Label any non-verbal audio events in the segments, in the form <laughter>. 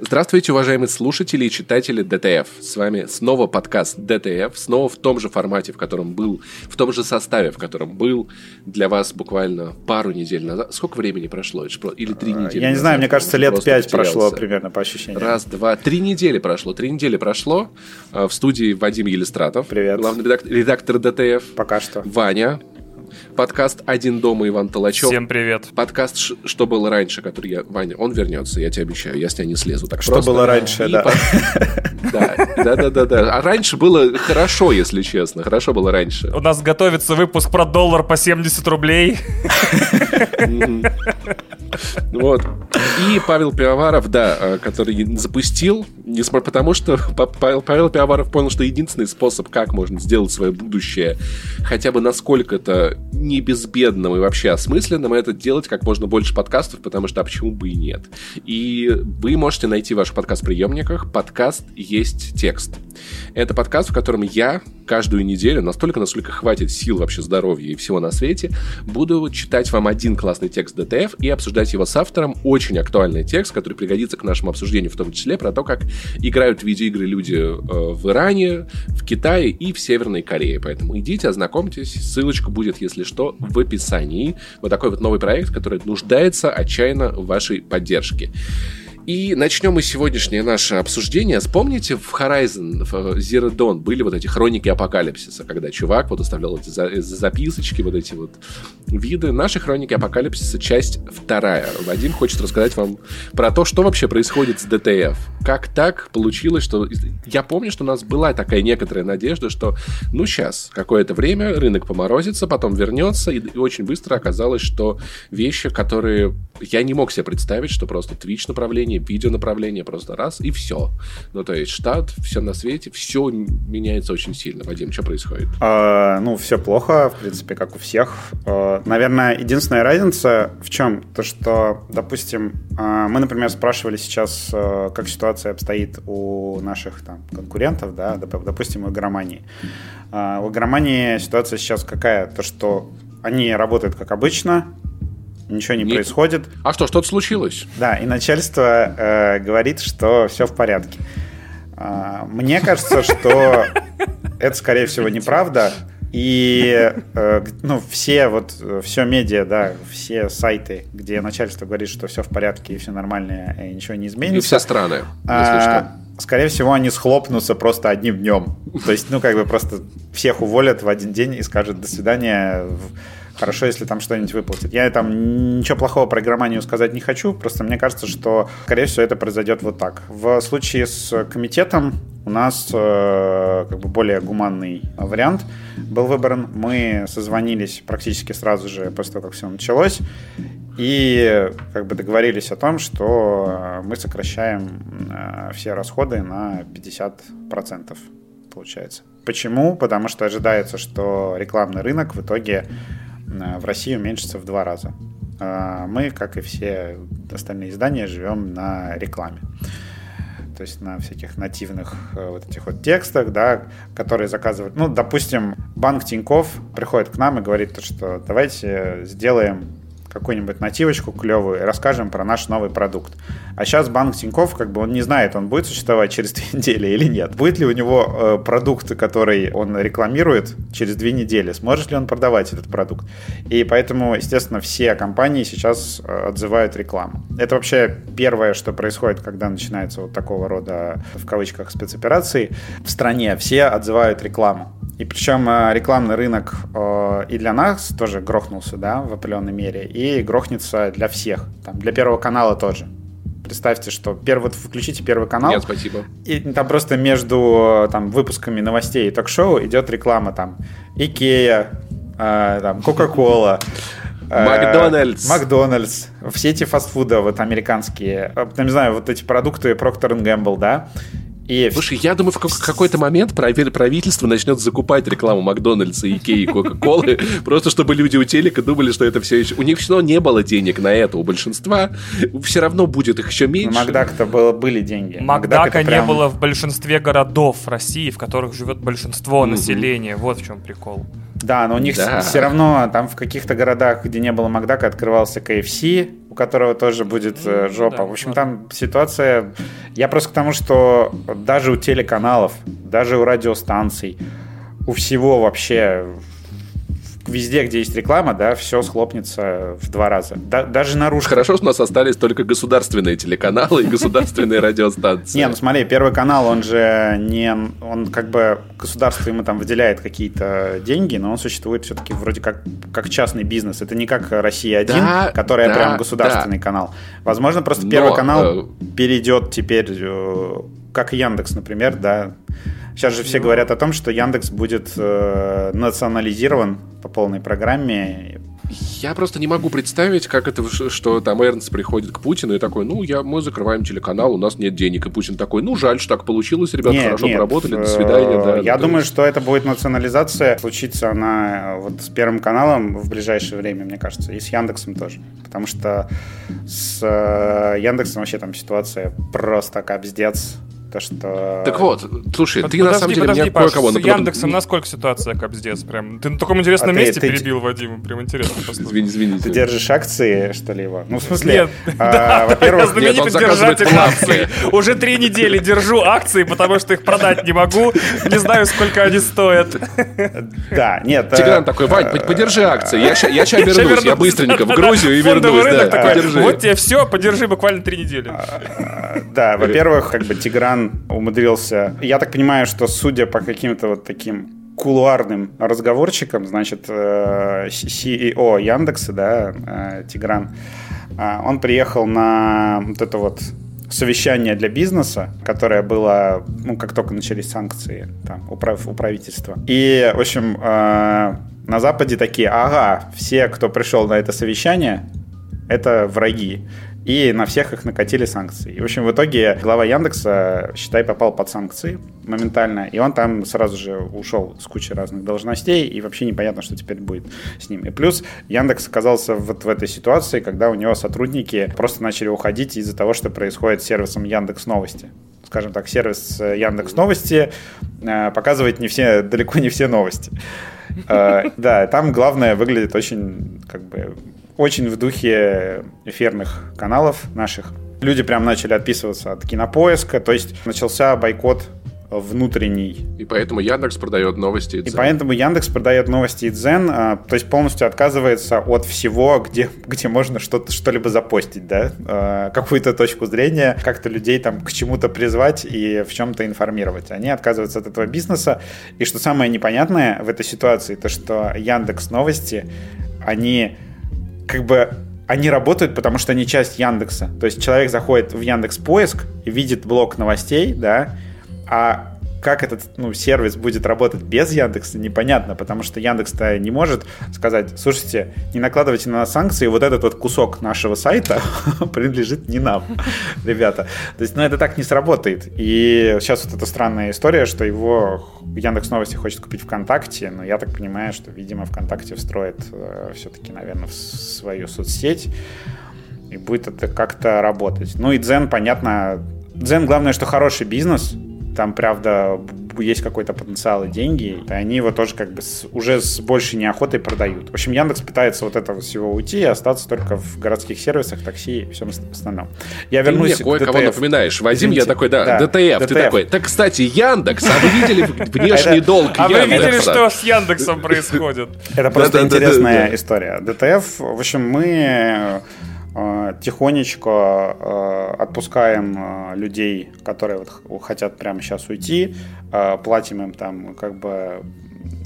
Здравствуйте, уважаемые слушатели и читатели DTF. С вами снова подкаст DTF, снова в том же формате, в котором был, в том же составе, в котором был для вас буквально пару недель назад. Сколько времени прошло? Или три А, недели? Я не назад? знаю, мне кажется, лет пять потерялся. прошло примерно по ощущениям. Раз, два, три недели прошло. Три недели прошло. А, В студии Вадим Елистратов. Привет. Главный редак- редактор DTF. Пока что. Ваня. Подкаст «Один дома» Иван Талачев. Всем привет. Подкаст «Ш- «Что было раньше», который я... Ваня, он вернется, я тебе обещаю, я с тебя не слезу так Что просто. было раньше, И да. по- Да, да, да, да, да. А раньше было хорошо, если честно. Хорошо было раньше. У нас готовится выпуск про доллар по 70 рублей. Вот. И Павел Пивоваров, да, э, который запустил, несмотря потому что Па- Павел, Павел Пивоваров понял, что единственный способ, как можно сделать свое будущее хотя бы насколько-то не безбедным и вообще осмысленным, это делать как можно больше подкастов, потому что а почему бы и нет. И вы можете найти в ваших подкаст-приемниках подкаст «Есть текст». Это подкаст, в котором я каждую неделю, настолько, насколько хватит сил вообще здоровья и всего на свете, буду читать вам один классный текст ДТФ и обсуждать его с автором. Очень актуальный текст, который пригодится к нашему обсуждению, в том числе про то, как играют в видеоигры люди э, в Иране, в Китае и в Северной Корее. Поэтому идите, ознакомьтесь. Ссылочка будет, если что, в описании. Вот такой вот новый проект, который нуждается отчаянно в вашей поддержке. И начнем мы сегодняшнее наше обсуждение. Вспомните, в Horizon, в Zero Dawn были вот эти хроники апокалипсиса, когда чувак вот оставлял эти за- записочки, вот эти вот виды. Наши хроники апокалипсиса, часть вторая. Вадим хочет рассказать вам про то, что вообще происходит с ДТФ. Как так получилось, что... Я помню, что у нас была такая некоторая надежда, что, ну, сейчас, какое-то время рынок поморозится, потом вернется, и, и очень быстро оказалось, что вещи, которые я не мог себе представить, что просто Twitch направление, видео направление, просто раз, и все. Ну, то есть штат, все на свете, все меняется очень сильно. Вадим, что происходит? А, ну, все плохо, в принципе, как у всех. А, наверное, единственная разница в чем? То, что, допустим, а, мы, например, спрашивали сейчас, а, как ситуация обстоит у наших там, конкурентов, да, доп- допустим, у игромании. А, у игромании ситуация сейчас какая? То, что они работают как обычно, ничего не Нет. происходит. А что, что-то случилось? Да, и начальство э, говорит, что все в порядке. А, мне кажется, что это, скорее всего, неправда. И э, ну, все вот все медиа, да, все сайты, где начальство говорит, что все в порядке и все нормально, и ничего не И изменится. все страны, если а, что. Скорее всего, они схлопнутся просто одним днем. То есть, ну, как бы просто всех уволят в один день и скажут до свидания. Хорошо, если там что-нибудь выплатят. Я там ничего плохого про игроманию сказать не хочу, просто мне кажется, что, скорее всего, это произойдет вот так. В случае с комитетом у нас э, как бы более гуманный вариант был выбран. Мы созвонились практически сразу же после того, как все началось, и как бы договорились о том, что мы сокращаем э, все расходы на 50%, получается. Почему? Потому что ожидается, что рекламный рынок в итоге в России уменьшится в два раза. А Мы, как и все остальные издания, живем на рекламе. То есть на всяких нативных э, вот этих вот текстах, да, которые заказывают. Ну, допустим, банк Тиньков приходит к нам и говорит, то, что давайте сделаем какую-нибудь нативочку клевую и расскажем про наш новый продукт. А сейчас банк Тиньков, как бы он не знает, он будет существовать через две <laughs> недели или нет. Будет ли у него э, продукт, который он рекламирует через две недели? Сможет ли он продавать этот продукт? И поэтому, естественно, все компании сейчас э, отзывают рекламу. Это вообще первое, что происходит, когда начинается вот такого рода, в кавычках, спецоперации. В стране все отзывают рекламу. И причем э, рекламный рынок э, и для нас тоже грохнулся, да, в определенной мере, и грохнется для всех. Там, для Первого канала тоже. Представьте, что первый, вот включите Первый канал, Нет, спасибо. и там просто между там, выпусками новостей и ток-шоу идет реклама там Икея, э, там Кока-Кола, э, Макдональдс. Макдональдс, все эти фастфуды вот американские, э, не знаю, вот эти продукты Procter Gamble, да, и Слушай, я думаю, в как- какой-то момент прави- правительство начнет закупать рекламу Макдональдса, Икеи и Кока-Колы, <laughs> просто чтобы люди у телека думали, что это все еще... У них все равно не было денег на это, у большинства все равно будет их еще меньше. Макдак-то было, были деньги. Макдака не было в большинстве городов России, в которых живет большинство населения. Вот в чем прикол. Да, но у них Да. все равно там в каких-то городах, где не было Макдака, открывался KFC, у которого тоже будет э, Ну, жопа. да, в общем, там ситуация... Я просто к тому, что даже у телеканалов, даже у радиостанций, у всего вообще везде, где есть реклама, да, все схлопнется в два раза. Да- даже наружка. Хорошо, что у нас остались только государственные телеканалы и государственные радиостанции. Не, ну смотри, Первый канал, он же не... Он как бы... Государство ему там выделяет какие-то деньги, но он существует все-таки вроде как, как частный бизнес. Это не как «Россия-1», Да, которая прям государственный канал. Возможно, просто Первый канал э, перейдет теперь, э, как Яндекс, например, да. Сейчас же Ну. все говорят о том, что Яндекс будет э, национализирован по полной программе. Я просто не могу представить, как это, что там Эрнст приходит к Путину и такой, ну, я, мы закрываем телеканал, у нас нет денег. И Путин такой, ну, жаль, что так получилось, ребята, Нет, хорошо нет, поработали, до э, свидания. Да, Я Ну, думаю, что это будет национализация. Случится она э, вот с Первым каналом в ближайшее время, мне кажется, и с Яндексом тоже. Потому что с э, Яндексом вообще там ситуация просто капздец. То, что... Так вот, слушай, Под- ты на подожди, самом деле подожди, меня кое-кого с например, Яндексом насколько ситуация капздец? Прям. Ты на таком интересном А ты- месте ты- перебил, Вадим. Прям интересно. Извини, извините. Ты держишь акции, что ли, его? Ну, в смысле, Нет, а, <laughs> да, я во-первых, знаменитый он заказывает держатель акций. Уже три недели держу акции, потому что их продать не могу. Не знаю, сколько они стоят. да, нет. Тигран э, такой, Вань, под- подержи акции. Я сейчас вернусь, я быстренько в. Грузию и вернусь. рынок Да, такой, подержи. Вот тебе все, подержи буквально три недели. э, Да, во-первых, как бы Тигран умудрился... Я так понимаю, что судя по каким-то вот таким кулуарным разговорчикам, значит, э, CEO Яндекса, да, э, Тигран, э, он приехал на вот это вот совещание для бизнеса, которое было, ну, как только начались санкции там, у, прав- у правительства. И, в общем, э, на Западе такие, ага, все, кто пришел на это совещание, это враги. И на всех их накатили санкции. И, в общем, в итоге глава Яндекса, считай, попал под санкции моментально. И он там сразу же ушел с кучей разных должностей. И вообще непонятно, что теперь будет с ним. И плюс Яндекс оказался вот в этой ситуации, когда у него сотрудники просто начали уходить из-за того, что происходит с сервисом Яндекс Новости. Скажем так, сервис э, Яндекс Новости э, показывает не все, далеко не все новости. Э, Да, там главное выглядит очень, как бы, очень в духе эфирных каналов наших. Люди прям начали отписываться от кинопоиска, то есть начался бойкот внутренний. И поэтому Яндекс продает новости. И поэтому Яндекс продает новости и Дзен, а, то есть полностью отказывается от всего, где, где можно что-то, что-либо запостить, да, А, какую-то точку зрения, как-то людей там к чему-то призвать и в чем-то информировать. Они отказываются от этого бизнеса. И что самое непонятное в этой ситуации, то что Яндекс Новости, они как бы они работают, потому что они часть Яндекса. То есть человек заходит в Яндекс Поиск и видит блок новостей, да, а как этот ну, сервис будет работать без Яндекса, непонятно, потому что Яндекс-то не может сказать, слушайте, не накладывайте на нас санкции, вот этот вот кусок нашего сайта <laughs> принадлежит не нам, <laughs> ребята. То есть, ну, это так не сработает. И сейчас вот эта странная история, что его Яндекс Новости хочет купить ВКонтакте, но я так понимаю, что, видимо, ВКонтакте встроит э, все-таки, наверное, в свою соцсеть, и будет это как-то работать. Ну и Дзен, понятно, Дзен, главное, что хороший бизнес, там, правда, есть какой-то потенциал и деньги, и они его тоже как бы с- уже с большей неохотой продают. В общем, Яндекс пытается вот этого всего уйти и остаться только в городских сервисах, такси и всем остальном. Я Ты мне вернусь к кое-кого DTF. напоминаешь. Вадим, я Извините. такой, да, Да, ДТФ, ты DTF. такой. Так, кстати, Яндекс, а вы видели <laughs> внешний долг А вы видели, что с Яндексом <laughs> происходит? Это просто интересная история. ДТФ, в общем, мы тихонечко э, отпускаем э, людей, которые вот хотят прямо сейчас уйти, платим им там как бы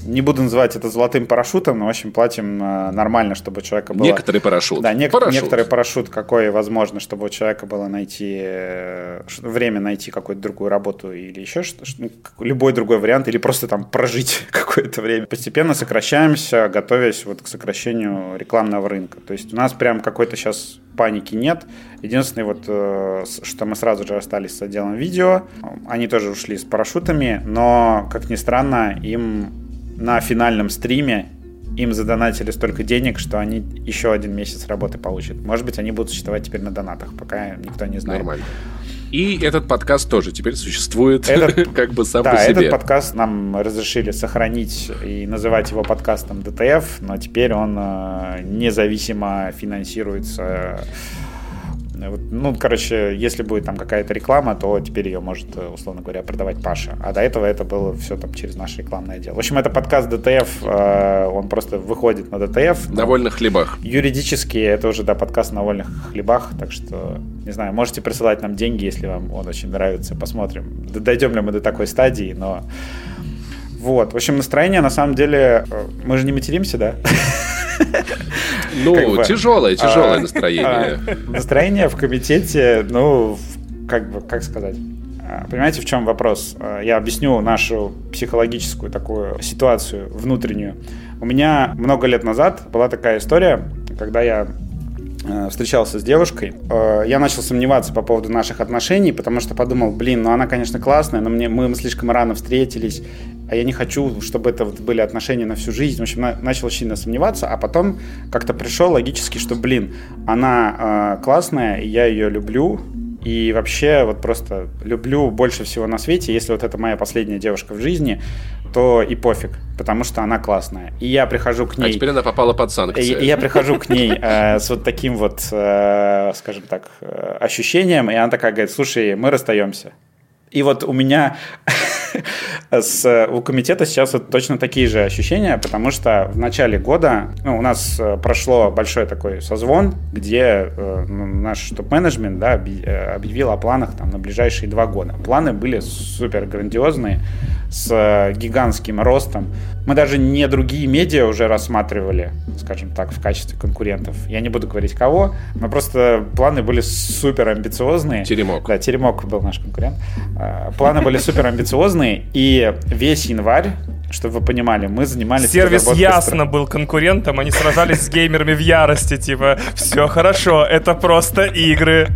не буду называть это золотым парашютом, но, в общем, платим э, нормально, чтобы у человека было... Некоторый парашют. Да, нек- Парашют. некоторый парашют, какой возможно, чтобы у человека было найти э, время найти какую-то другую работу или еще что ну, любой другой вариант, или просто там прожить <laughs> какое-то время. Постепенно сокращаемся, готовясь вот к сокращению рекламного рынка. То есть у нас прям какой-то сейчас паники нет. Единственное, вот, э, что мы сразу же остались с отделом видео. Они тоже ушли с парашютами, но, как ни странно, им на финальном стриме им задонатили столько денег, что они еще один месяц работы получат. Может быть, они будут существовать теперь на донатах, пока никто не знает. Нормально. И этот подкаст тоже теперь существует Этот- <laughs> как бы сам Да, по себе. этот подкаст нам разрешили сохранить и называть его подкастом DTF, но теперь он э, независимо финансируется Ну, короче, если будет там какая-то реклама, то теперь ее может, э, условно говоря, продавать Паша. А до этого это было все там через наше рекламное дело. В общем, это подкаст DTF, э, он просто выходит на DTF. На вольных хлебах. Юридически это уже, да, подкаст на вольных хлебах, так что, не знаю, можете присылать нам деньги, если вам он очень нравится, посмотрим. Дойдем ли мы до такой стадии, но... Вот, в общем, настроение, на самом деле, э, мы же не материмся, да? Ну, как бы, тяжелое, тяжелое а, настроение. <laughs> А, настроение в комитете, ну, как бы, как сказать? А, понимаете, в чем вопрос? Я объясню нашу психологическую такую ситуацию внутреннюю. У меня много лет назад была такая история, когда я Э, встречался с девушкой, э, я начал сомневаться по поводу наших отношений, потому что подумал, блин, ну она, конечно, классная, но мне, мы слишком рано встретились, а я не хочу, чтобы это вот были отношения на всю жизнь. В общем, на, начал сильно сомневаться, а потом как-то пришел логически, что, блин, она э, классная, я ее люблю, и вообще вот просто люблю больше всего на свете. Если вот это моя последняя девушка в жизни, то и пофиг, потому что она классная. И я прихожу к а ней... А теперь она попала под санкции. И, и я прихожу к ней э, с вот таким вот, э, скажем так, э, ощущением, и она такая говорит, слушай, мы расстаемся. И вот у меня <laughs> с, у комитета сейчас вот точно такие же ощущения, потому что в начале года ну, у нас э, прошло большой такой созвон, где э, наш топ-менеджмент да, э, объявил о планах там, на ближайшие два года. Планы были супер грандиозные, с э, гигантским ростом. Мы даже не другие медиа уже рассматривали, скажем так, в качестве конкурентов. Я не буду говорить кого, но просто планы были супер амбициозные. Теремок. Да, Теремок был наш конкурент. Э, планы были супер амбициозные, и весь январь чтобы вы понимали, мы занимались... Сервис ясно был конкурентом, они сражались с геймерами в ярости, типа, все хорошо, это просто игры.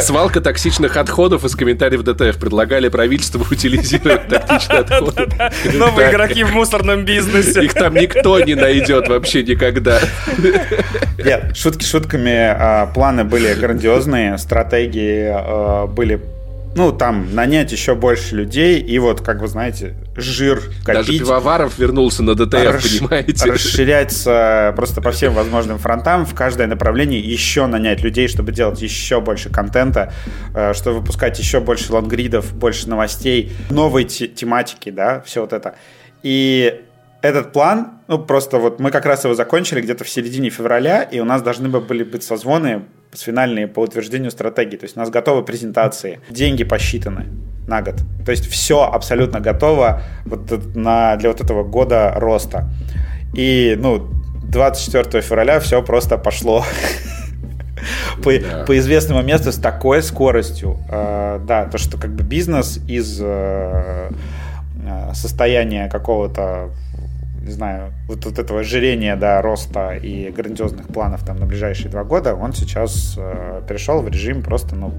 Свалка токсичных отходов из комментариев DTF предлагали правительству утилизировать токсичные отходы. Новые игроки в мусорном бизнесе. Их там никто не найдет вообще никогда. Нет, шутки шутками, а, планы были грандиозные, стратегии а, были ну, там, нанять еще больше людей, и вот, как вы знаете, жир копить. Даже Пивоваров вернулся на DTF, расш... понимаете? Расширяться просто по всем возможным фронтам, в каждое направление еще нанять людей, чтобы делать еще больше контента, э, чтобы выпускать еще больше лонгридов, больше новостей, новые тематики, да, все вот это. И этот план, ну, просто вот мы как раз его закончили где-то в середине февраля, и у нас должны были быть созвоны финальные по утверждению стратегии. То есть у нас готовы презентации, деньги посчитаны на год. То есть все абсолютно готово вот на, для вот этого года роста. И, ну, 24 февраля все просто пошло <laughs> по, да. по известному месту с такой скоростью. Э, да, то, что как бы бизнес из э, э состояния какого-то не знаю, вот, вот этого ожирения, да, роста и грандиозных планов там на ближайшие два года, он сейчас э, перешел в режим просто, ну,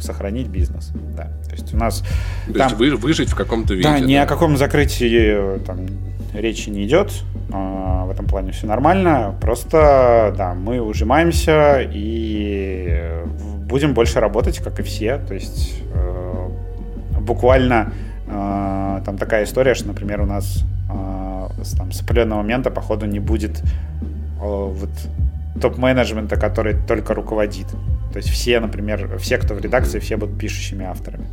сохранить бизнес, да. То есть у нас... То там, есть вы, выжить в каком-то виде. Да, ни о каком закрытии там речи не идет, э, в этом плане все нормально, просто, да, мы ужимаемся и будем больше работать, как и все, то есть э, буквально э, там такая история, что, например, у нас там, с определенного момента, походу, не будет о, вот, топ-менеджмента, который только руководит. То есть все, например, все, кто в редакции, все будут пишущими авторами.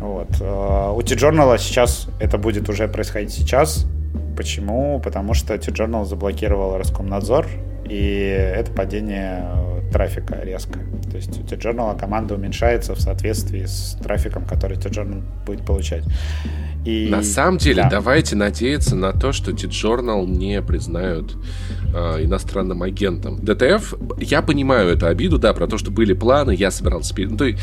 Вот. Э, у T-Journal сейчас это будет уже происходить сейчас. Почему? Потому что T-Journal заблокировал Роскомнадзор, и это падение трафика резко. То есть у T-Journal команда уменьшается в соответствии с трафиком, который T-Journal будет получать. И... На самом деле, да. давайте надеяться на то, что T-Journal не признают э, иностранным агентом. ДТФ, я понимаю эту обиду, да, про то, что были планы, я собирался... Ну, то есть,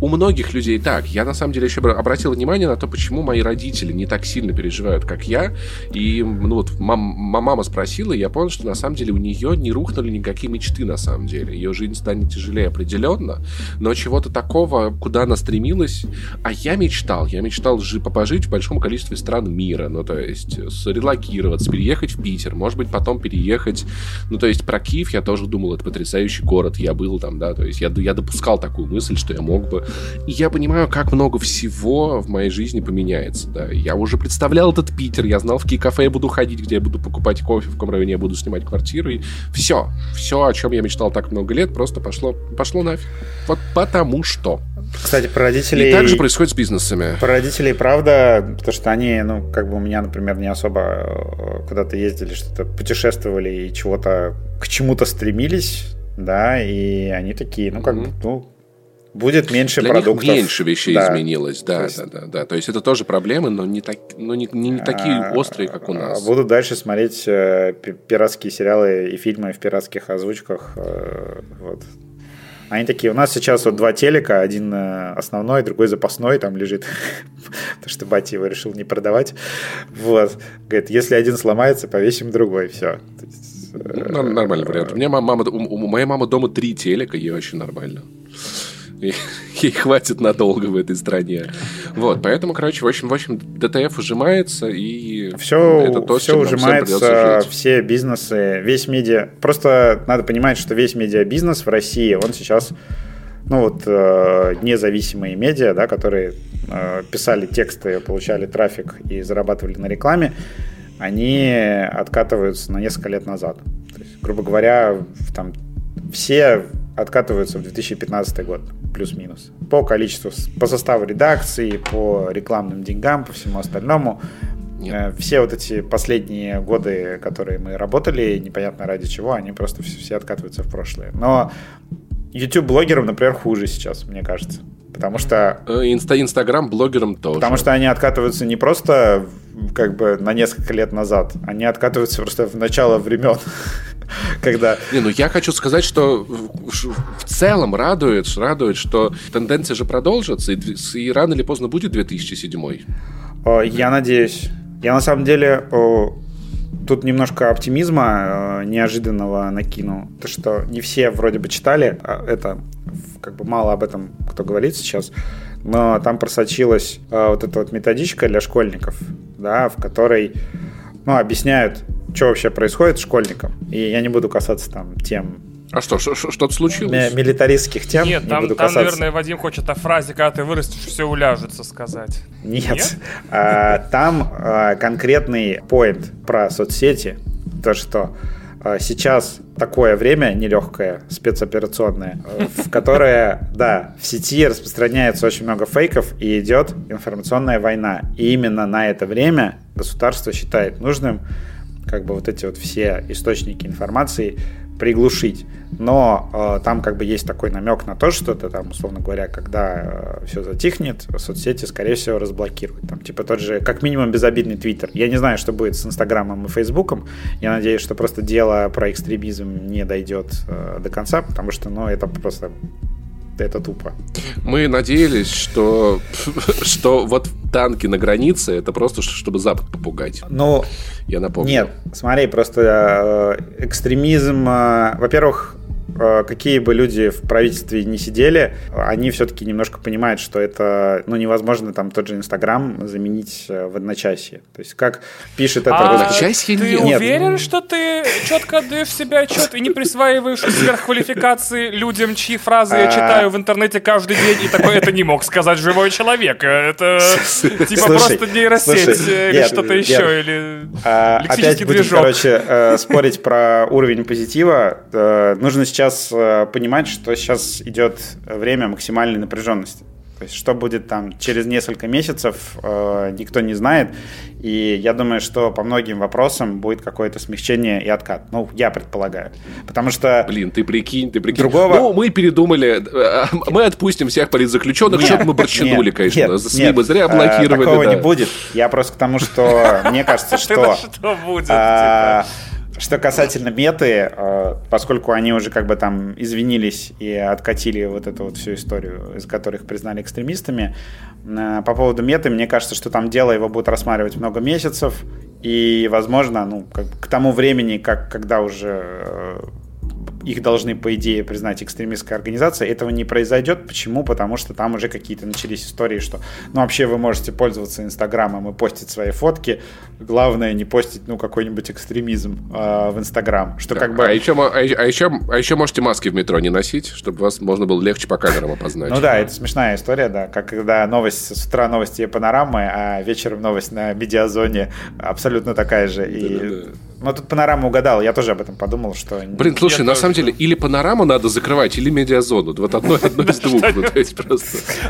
у многих людей так. Я, на самом деле, еще обратил внимание на то, почему мои родители не так сильно переживают, как я. И, ну, вот, мам, мама спросила, и я понял, что, на самом деле, у нее не рухнули никакие мечты, на самом деле. Ее жизнь станет тяжелее определенно, но чего-то такого, куда она стремилась... А я мечтал, я мечтал жи- пожить в большом количестве стран мира, ну, то есть, срелокироваться, переехать в Питер, может быть, потом переехать... Ну, то есть, про Киев я тоже думал, это потрясающий город, я был там, да, то есть, я, я допускал такую мысль, что я мог бы. И я понимаю, как много всего в моей жизни поменяется, да. Я уже представлял этот Питер, я знал, в какие кафе я буду ходить, где я буду покупать кофе, в каком районе я буду снимать квартиру, и все, все, о чем я мечтал так много лет, просто пошло, пошло нафиг. Вот потому что. Кстати, про родителей... И так же происходит с бизнесами. Про родителей, правда, потому что они, ну, как бы у меня, например, не особо э, куда-то ездили, что-то путешествовали и чего-то к чему-то стремились, да, и они такие, ну, как mm-hmm. бы, ну, будет меньше Для продуктов. Них меньше вещей да. изменилось, да, есть... да, да, да. То есть это тоже проблемы, но не, так, но не, не, не такие а, острые, как у нас. Буду дальше смотреть э, пиратские сериалы и фильмы в пиратских озвучках. Э, вот. Они такие, у нас сейчас вот два телека, один э, основной, другой запасной, там лежит, <laughs> потому что батя его решил не продавать. Вот. Говорит, если один сломается, повесим другой, все. Ну, нормальный вариант. У меня мама, у, у моей мамы дома три телека, ей вообще нормально. Ей <laughs> хватит надолго в этой стране. Вот, поэтому, короче, в общем, в общем, ДТФ ужимается, и все, это то, все ужимается, все бизнесы, весь медиа. Просто надо понимать, что весь медиабизнес в России, он сейчас ну вот э, независимые медиа, да, которые э, писали тексты, получали трафик и зарабатывали на рекламе, они откатываются на несколько лет назад. То есть, грубо говоря, там все откатываются в 2015 год, плюс-минус. По количеству, по составу редакции, по рекламным деньгам, по всему остальному. Нет. Э, все вот эти последние годы, которые мы работали, непонятно ради чего, они просто все, откатываются в прошлое. Но YouTube-блогерам, например, хуже сейчас, мне кажется. Потому что... Э, инста Инстаграм блогерам тоже. Потому что они откатываются не просто как бы на несколько лет назад, они откатываются просто в начало времен. <laughs> когда... Не, ну я хочу сказать, что в целом радует, радует, что тенденция же продолжится, и, и рано или поздно будет 2007. Я надеюсь. Я на самом деле тут немножко оптимизма неожиданного накину. То, что не все вроде бы читали, а это как бы мало об этом кто говорит сейчас, но там просочилась вот эта вот методичка для школьников, да, в которой ну, объясняют что вообще происходит школьникам. И я не буду касаться там тем а что, что-то случилось? Милитаристских тем Нет, не там, буду там наверное, Вадим хочет о фразе, когда ты вырастешь, все уляжется сказать. Нет. Нет? А, там а, конкретный поинт про соцсети, то, что сейчас такое время нелегкое, спецоперационное, в которое, да, в сети распространяется очень много фейков и идет информационная война. И именно на это время государство считает нужным как бы вот эти вот все источники информации приглушить. Но э, там как бы есть такой намек на то, что это там, условно говоря, когда э, все затихнет, соцсети, скорее всего, разблокируют. Там, типа тот же, как минимум, безобидный Твиттер. Я не знаю, что будет с Инстаграмом и Фейсбуком. Я надеюсь, что просто дело про экстремизм не дойдет э, до конца, потому что, ну, это просто это тупо. Мы надеялись, что, <laughs> что вот танки на границе это просто чтобы Запад попугать. Ну, я напомню. Нет, смотри, просто э, экстремизм, э, во-первых, какие бы люди в правительстве не сидели, они все-таки немножко понимают, что это ну, невозможно там тот же Инстаграм заменить э, в одночасье. То есть как пишет это... А одночасье ты нет. уверен, что ты четко отдаешь себе отчет и не присваиваешь сверхквалификации людям, чьи фразы я а. читаю в интернете каждый день, и такое это не мог сказать живой человек. Это типа просто нейросеть или что-то еще, или а, Опять будем, короче, э, спорить про уровень позитива. Нужно сейчас сейчас э, понимать, что сейчас идет время максимальной напряженности. То есть, что будет там через несколько месяцев, э, никто не знает. И я думаю, что по многим вопросам будет какое-то смягчение и откат. Ну, я предполагаю. Потому что... Блин, ты прикинь, ты прикинь. Другого... Ну, мы передумали. Э, мы отпустим всех политзаключенных. Что-то мы борчанули, нет, конечно. Нет, СМИ мы зря э, блокировали. Такого да. не будет. Я просто к тому, что мне кажется, <laughs> что... Что будет? Что касательно меты, э, поскольку они уже как бы там извинились и откатили вот эту вот всю историю, из которых признали экстремистами, э, по поводу меты, мне кажется, что там дело его будут рассматривать много месяцев, и, возможно, ну, как, к тому времени, как, когда уже э, их должны, по идее, признать экстремистской организацией. Этого не произойдет. Почему? Потому что там уже какие-то начались истории, что, ну, вообще вы можете пользоваться Инстаграмом и постить свои фотки. Главное не постить, ну, какой-нибудь экстремизм э, в Инстаграм. Что да. как бы... А еще, а, а, еще, а еще можете маски в метро не носить, чтобы вас можно было легче по камерам опознать. Ну да, это смешная история, да. Как когда новость, с утра новости и панорамы, а вечером новость на медиазоне абсолютно такая же. И Ну, тут панорама угадал, я тоже об этом подумал, что... Блин, слушай, на самом деле, или панораму надо закрывать, или медиазону. Вот одно, одно из двух.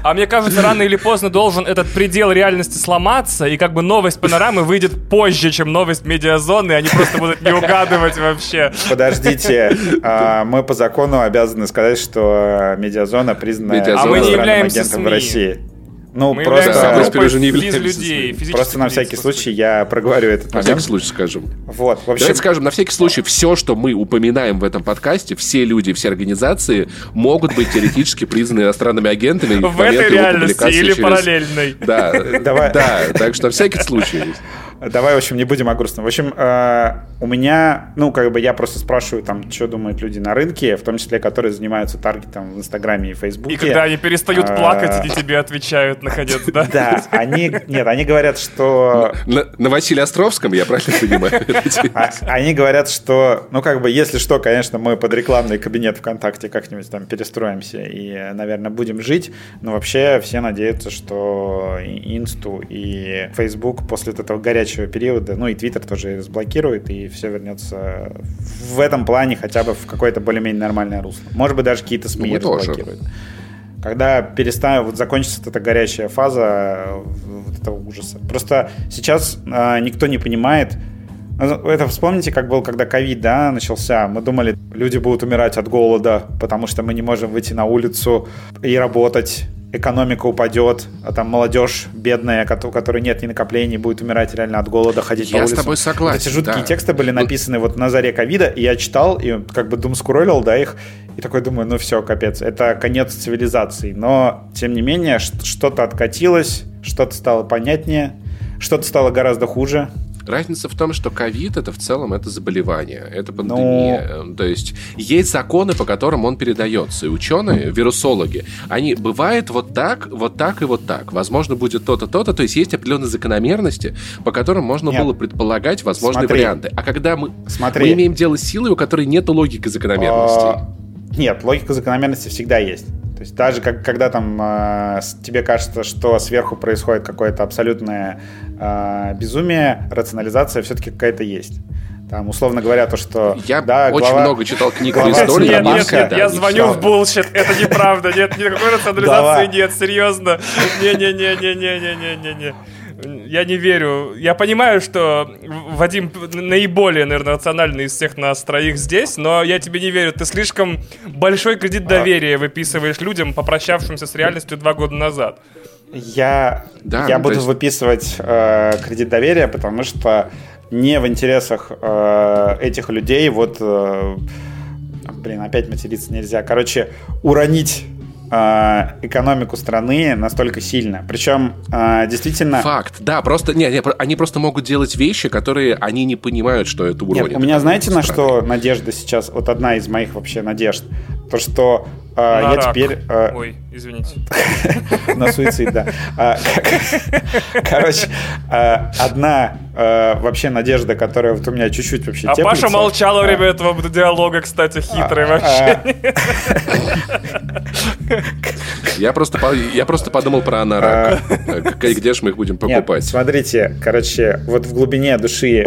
А мне кажется, рано или поздно должен этот предел реальности сломаться, и как бы новость панорамы выйдет позже, чем новость медиазоны, и они просто будут не угадывать вообще. Подождите, а, мы по закону обязаны сказать, что медиазона признана а мы не являемся агентом в России. Ну, Мы просто, да, уже не людей, Просто на всякий случай я проговорю этот момент. На всякий случай скажем. Вот, в общем... Давайте скажем, на всякий случай, все, что мы упоминаем в этом подкасте, все люди, все организации могут быть теоретически признаны иностранными агентами <laughs> в этой реальности или параллельной. Да, Давай. да, так что на всякий случай. Давай, в общем, не будем о грустном. В общем, э, у меня, ну, как бы я просто спрашиваю, там, что думают люди на рынке, в том числе, которые занимаются таргетом в Инстаграме и Фейсбуке. И когда они перестают э, плакать, они тебе отвечают, наконец, да? <laughs> Да, они, нет, они говорят, что... На Василия Островском, я правильно понимаю? <laughs> А, они говорят, что, ну, как бы, если что, конечно, мы под рекламный кабинет ВКонтакте как-нибудь там перестроимся и, наверное, будем жить, но вообще все надеются, что Инсту и Фейсбук после этого горячего горячего периода, ну и Твиттер тоже разблокирует, и все вернется в этом плане хотя бы в какое-то более-менее нормальное русло. Может быть, даже какие-то СМИ ну, разблокируют. Когда перестанет, вот закончится эта горячая фаза вот этого ужаса. Просто сейчас а, никто не понимает, ну, это вспомните, как был, когда ковид да, начался. Мы думали, люди будут умирать от голода, потому что мы не можем выйти на улицу и работать экономика упадет, а там молодежь бедная, у которой нет ни накоплений, будет умирать реально от голода, ходить я по улицам. Я с тобой согласен. Эти жуткие да. тексты были написаны вот на заре ковида, и я читал, и как бы дум скуролил, да, их, и такой думаю, ну все, капец, это конец цивилизации. Но, тем не менее, что-то откатилось, что-то стало понятнее, что-то стало гораздо хуже, Разница в том, что ковид это в целом это заболевание, это пандемия. Но... Ну. То есть есть законы, по которым он передается. И ученые, вирусологи, они бывает вот так, вот так и вот так. Возможно, будет то-то, то-то. То есть есть определенные закономерности, по которым можно Нет. было предполагать возможные Смотри. варианты. А когда мы, Смотри. мы имеем дело с силой, у которой нет логики закономерностей. А... Нет, логика закономерности всегда есть. То есть даже как, когда там э, тебе кажется, что сверху происходит какое-то абсолютное э, безумие, рационализация все-таки какая-то есть. Там, условно говоря, то, что... Я да, очень глава... много читал книг по истории. Нет, нет, нет, я звоню в bullshit, это неправда, нет, никакой рационализации нет, серьезно. Не-не-не-не-не-не-не-не. Я не верю. Я понимаю, что Вадим наиболее, наверное, рациональный из всех нас троих здесь, но я тебе не верю. Ты слишком большой кредит а. доверия выписываешь людям, попрощавшимся с реальностью два года назад. Я, да, я буду есть... выписывать э, кредит доверия, потому что не в интересах э, этих людей вот... Э, блин, опять материться нельзя. Короче, уронить экономику страны настолько сильно. Причем э, действительно... Факт, да, просто... Не, не, они просто могут делать вещи, которые они не понимают, что это уронит. Нет, у меня знаете, на что надежда сейчас? Вот одна из моих вообще надежд. То, что э, я рак. теперь... Э, Ой, извините. <laughs> На суицид, да. А, <laughs> Короче, одна э, вообще надежда, которая вот у меня чуть-чуть вообще А Паша молчал во время этого диалога, кстати, хитрый вообще. <laughs> Я просто, я просто подумал про анарак. Где же мы их будем покупать? смотрите, короче, вот в глубине души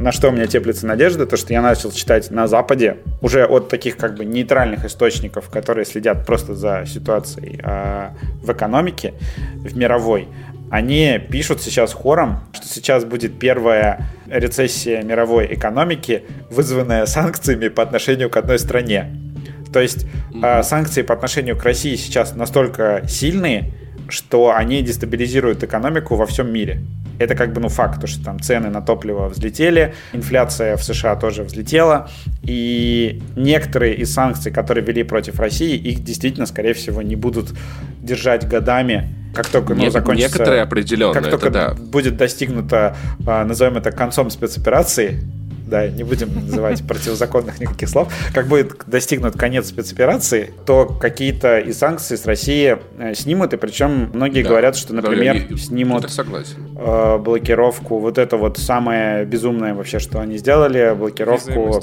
на что у меня теплится надежда, то что я начал читать на Западе, уже от таких как бы нейтральных источников, которые следят просто за ситуацией э, в экономике, в мировой, они пишут сейчас хором, что сейчас будет первая рецессия мировой экономики, вызванная санкциями по отношению к одной стране. То есть mm-hmm. э, санкции по отношению к России сейчас настолько сильные, что они дестабилизируют экономику во всем мире. Это как бы ну факт, то, что там цены на топливо взлетели, инфляция в США тоже взлетела, и некоторые из санкций, которые ввели против России, их действительно, скорее всего, не будут держать годами, как только ну, закончится... Некоторые определенно, Как только да. будет достигнуто, а, назовем это концом спецоперации, да, не будем называть противозаконных никаких слов, как будет достигнут конец спецоперации, то какие-то и санкции с России э, снимут, и причем многие да. говорят, что, например, да, снимут э, блокировку, вот это вот самое безумное вообще, что они сделали, блокировку...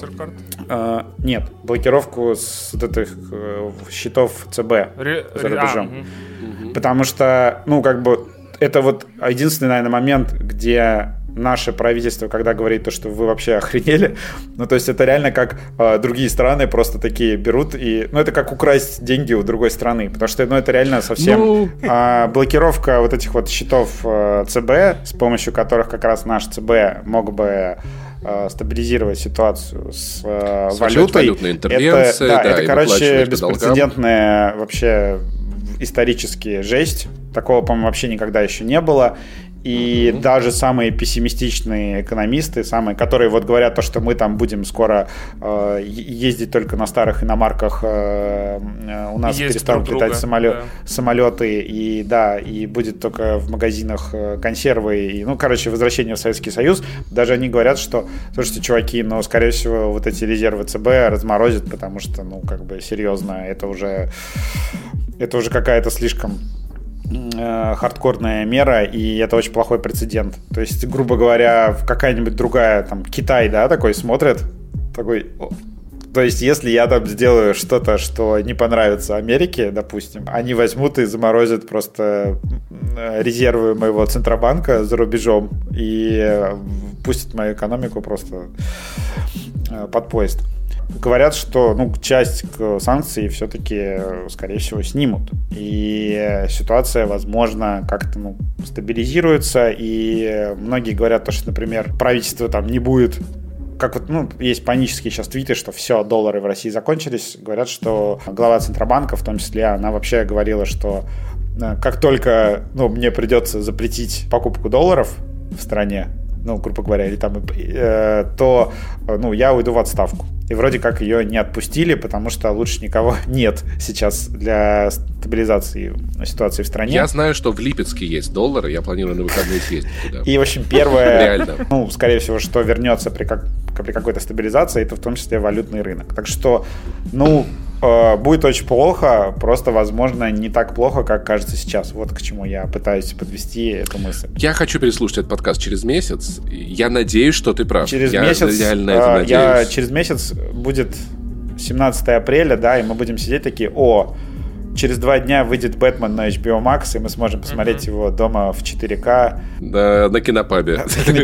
Э, нет, блокировку с вот этих э, счетов ЦБ Ре... за рубежом. А, угу. Потому что, ну, как бы, это вот единственный, наверное, момент, где наше правительство, когда говорит то, что вы вообще охренели, ну, то есть это реально как э, другие страны просто такие берут и, ну, это как украсть деньги у другой страны, потому что, ну, это реально совсем ну... э, блокировка вот этих вот счетов э, ЦБ, с помощью которых как раз наш ЦБ мог бы стабилизировать ситуацию с э, валютой. Это, да, да, это, короче, беспрецедентная вообще исторически жесть. Такого, по-моему, вообще никогда еще не было. И mm-hmm. даже самые пессимистичные экономисты, самые, которые вот говорят то, что мы там будем скоро э, ездить только на старых иномарках, э, э у нас Есть перестанут летать самолет, да. самолеты, и да, и будет только в магазинах э, консервы, и, ну, короче, возвращение в Советский Союз. Даже они говорят, что, слушайте, чуваки, но, скорее всего, вот эти резервы ЦБ разморозят, потому что, ну, как бы, серьезно, это уже, это уже какая-то слишком хардкорная мера, и это очень плохой прецедент. То есть, грубо говоря, какая-нибудь другая, там, Китай, да, такой смотрит, такой, то есть, если я там сделаю что-то, что не понравится Америке, допустим, они возьмут и заморозят просто резервы моего Центробанка за рубежом и э, пустят мою экономику просто э, под поезд говорят, что ну, часть санкций все-таки, скорее всего, снимут. И ситуация, возможно, как-то ну, стабилизируется. И многие говорят, то, что, например, правительство там не будет как вот, ну, есть панические сейчас твиты, что все, доллары в России закончились. Говорят, что глава Центробанка, в том числе, она вообще говорила, что э, как только ну, мне придется запретить покупку долларов в стране, ну, грубо говоря, или там, э, то, ну, я уйду в отставку. И вроде как ее не отпустили, потому что лучше никого <laughs> нет сейчас для стабилизации ситуации в стране. Я знаю, что в Липецке есть доллары, я планирую на выходные съездить туда. И, в общем, первое, <laughs> ну, скорее всего, что вернется при, как, при какой-то стабилизации, это в том числе валютный рынок. Так что, ну, будет очень плохо, просто, возможно, не так плохо, как кажется сейчас. Вот к чему я пытаюсь подвести эту мысль. Я хочу переслушать этот подкаст через месяц. Я надеюсь, что ты прав. Через я месяц, реально это надеюсь. Я через месяц будет 17 апреля, да, и мы будем сидеть такие, о, через два дня выйдет Бэтмен на HBO Max, и мы сможем посмотреть mm-hmm. его дома в 4К. Да, на кинопабе. <laughs>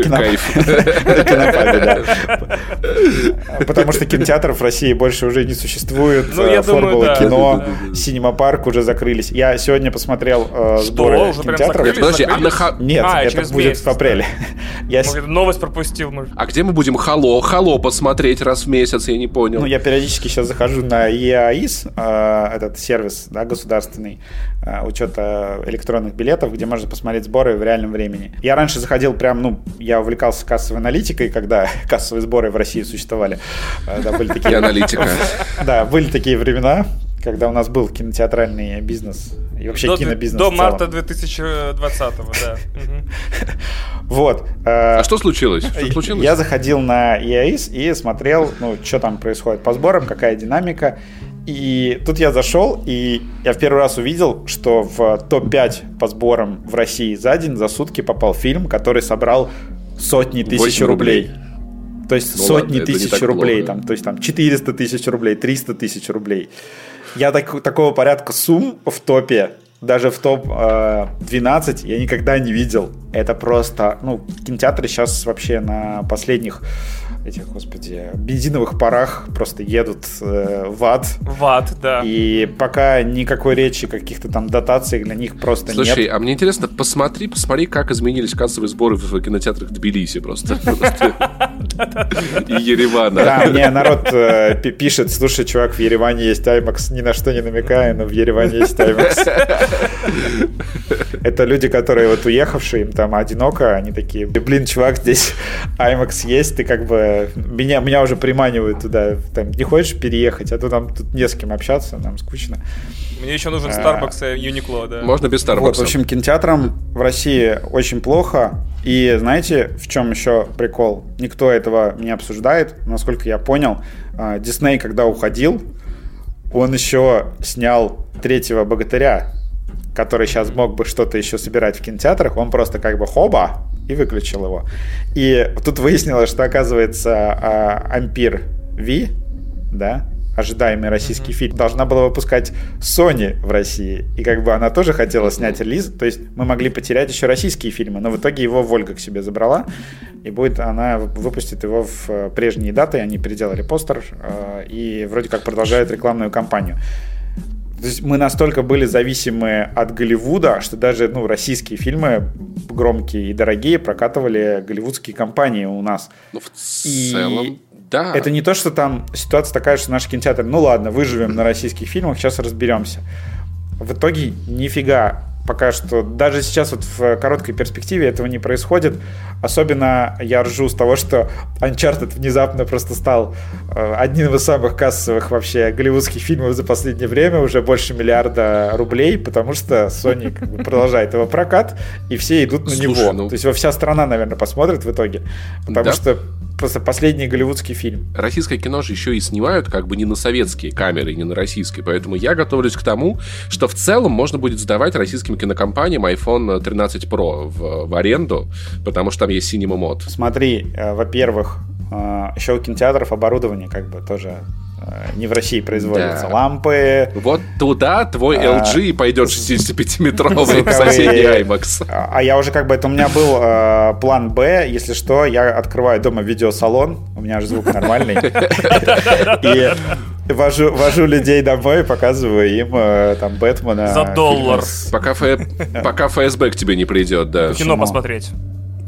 Кайф. <laughs> На кинопабе, да. Потому что кинотеатров в России больше уже не существует. Ну, я Формула кино, Синема Парк уже закрылись. Я сегодня посмотрел э, сборы кинотеатров. Подожди, а на Нет, а, это будет в апреле. <laughs> Я новость пропустил. А где мы будем Хало? Хало посмотреть раз в месяц, я не понял. Ну, я периодически сейчас захожу на EAIS, э, этот сервис, да, государственный э, учета электронных билетов, где можно посмотреть сборы в реальном времени. Я раньше заходил прям, ну, я увлекался кассовой аналитикой, когда <laughs> кассовые сборы в России существовали. Э, да, были такие... аналитика. <laughs> Да, были такие времена, когда у нас был кинотеатральный бизнес и вообще до, кинобизнес. До марта 2020-го, да. <laughs> Вот. Э, а что случилось? Что случилось? Я заходил на EAIS и смотрел, ну, что там происходит по сборам, какая динамика. И тут я зашел, и я в первый раз увидел, что в топ-5 по сборам в России за день, за сутки попал фильм, который собрал сотни тысяч рублей. рублей. То есть ну сотни ладно, тысяч рублей, плохо. там, то есть там 400 тысяч рублей, 300 тысяч рублей. Я так, такого порядка сумм в топе, даже в топ-12 э, я никогда не видел. Это просто, ну, кинотеатры сейчас вообще на последних этих, господи, бензиновых парах просто едут э, в ад. В ад, да. И пока никакой речи каких-то там дотаций для них просто Слушай, нет. Слушай, а мне интересно, посмотри, посмотри, как изменились кассовые сборы в кинотеатрах Тбилиси просто. И Еревана. Да, мне народ э, пишет, слушай, чувак, в Ереване есть IMAX, ни на что не намекая, но в Ереване есть IMAX. Это люди, которые вот уехавшие, им там одиноко, они такие, блин, чувак, здесь IMAX есть, ты как бы меня, меня уже приманивают туда, там, не хочешь переехать, а то там тут не с кем общаться, нам скучно. Мне еще нужен Starbucks и Uniqlo, да. Можно без Starbucks. Вот, в общем, кинотеатрам в России очень плохо. И знаете, в чем еще прикол? Никто этого не обсуждает. Насколько я понял, Дисней, когда уходил, он еще снял третьего богатыря, который сейчас мог бы что-то еще собирать в кинотеатрах. Он просто как бы хоба, и выключил его. И тут выяснилось, что оказывается Ампир V, да, ожидаемый российский mm-hmm. фильм, должна была выпускать Sony в России. И как бы она тоже хотела снять релиз. То есть мы могли потерять еще российские фильмы, но в итоге его Вольга к себе забрала. И будет она выпустит его в э, прежние даты. Они переделали постер э, и вроде как продолжают рекламную кампанию. То есть мы настолько были зависимы от Голливуда, что даже ну, российские фильмы громкие и дорогие прокатывали голливудские компании у нас. Ну, в и целом, да. Это не то, что там ситуация такая, что наш кинотеатр, ну ладно, выживем на российских фильмах, сейчас разберемся. В итоге нифига пока что даже сейчас вот в короткой перспективе этого не происходит. Особенно я ржу с того, что Uncharted внезапно просто стал э, одним из самых кассовых вообще голливудских фильмов за последнее время, уже больше миллиарда рублей, потому что Sony как бы продолжает его прокат, и все идут на Слушай, него. Ну... То есть его вся страна, наверное, посмотрит в итоге, потому да? что просто последний голливудский фильм. Российское кино же еще и снимают как бы не на советские камеры, не на российские, поэтому я готовлюсь к тому, что в целом можно будет сдавать российским кинокомпаниям iPhone 13 Pro в, в аренду, потому что там есть Cinema Mod. Смотри, э, во-первых, э, еще у кинотеатров оборудование как бы тоже не в России производятся да. лампы. Вот туда твой LG а, пойдет 65-метровый в соседний IMAX. А, а я уже как бы, это у меня был э, план Б, если что, я открываю дома видеосалон, у меня же звук нормальный, и вожу, вожу людей домой, показываю им э, там Бэтмена. За доллар. Пока, пока ФСБ к тебе не придет, да. Кино посмотреть.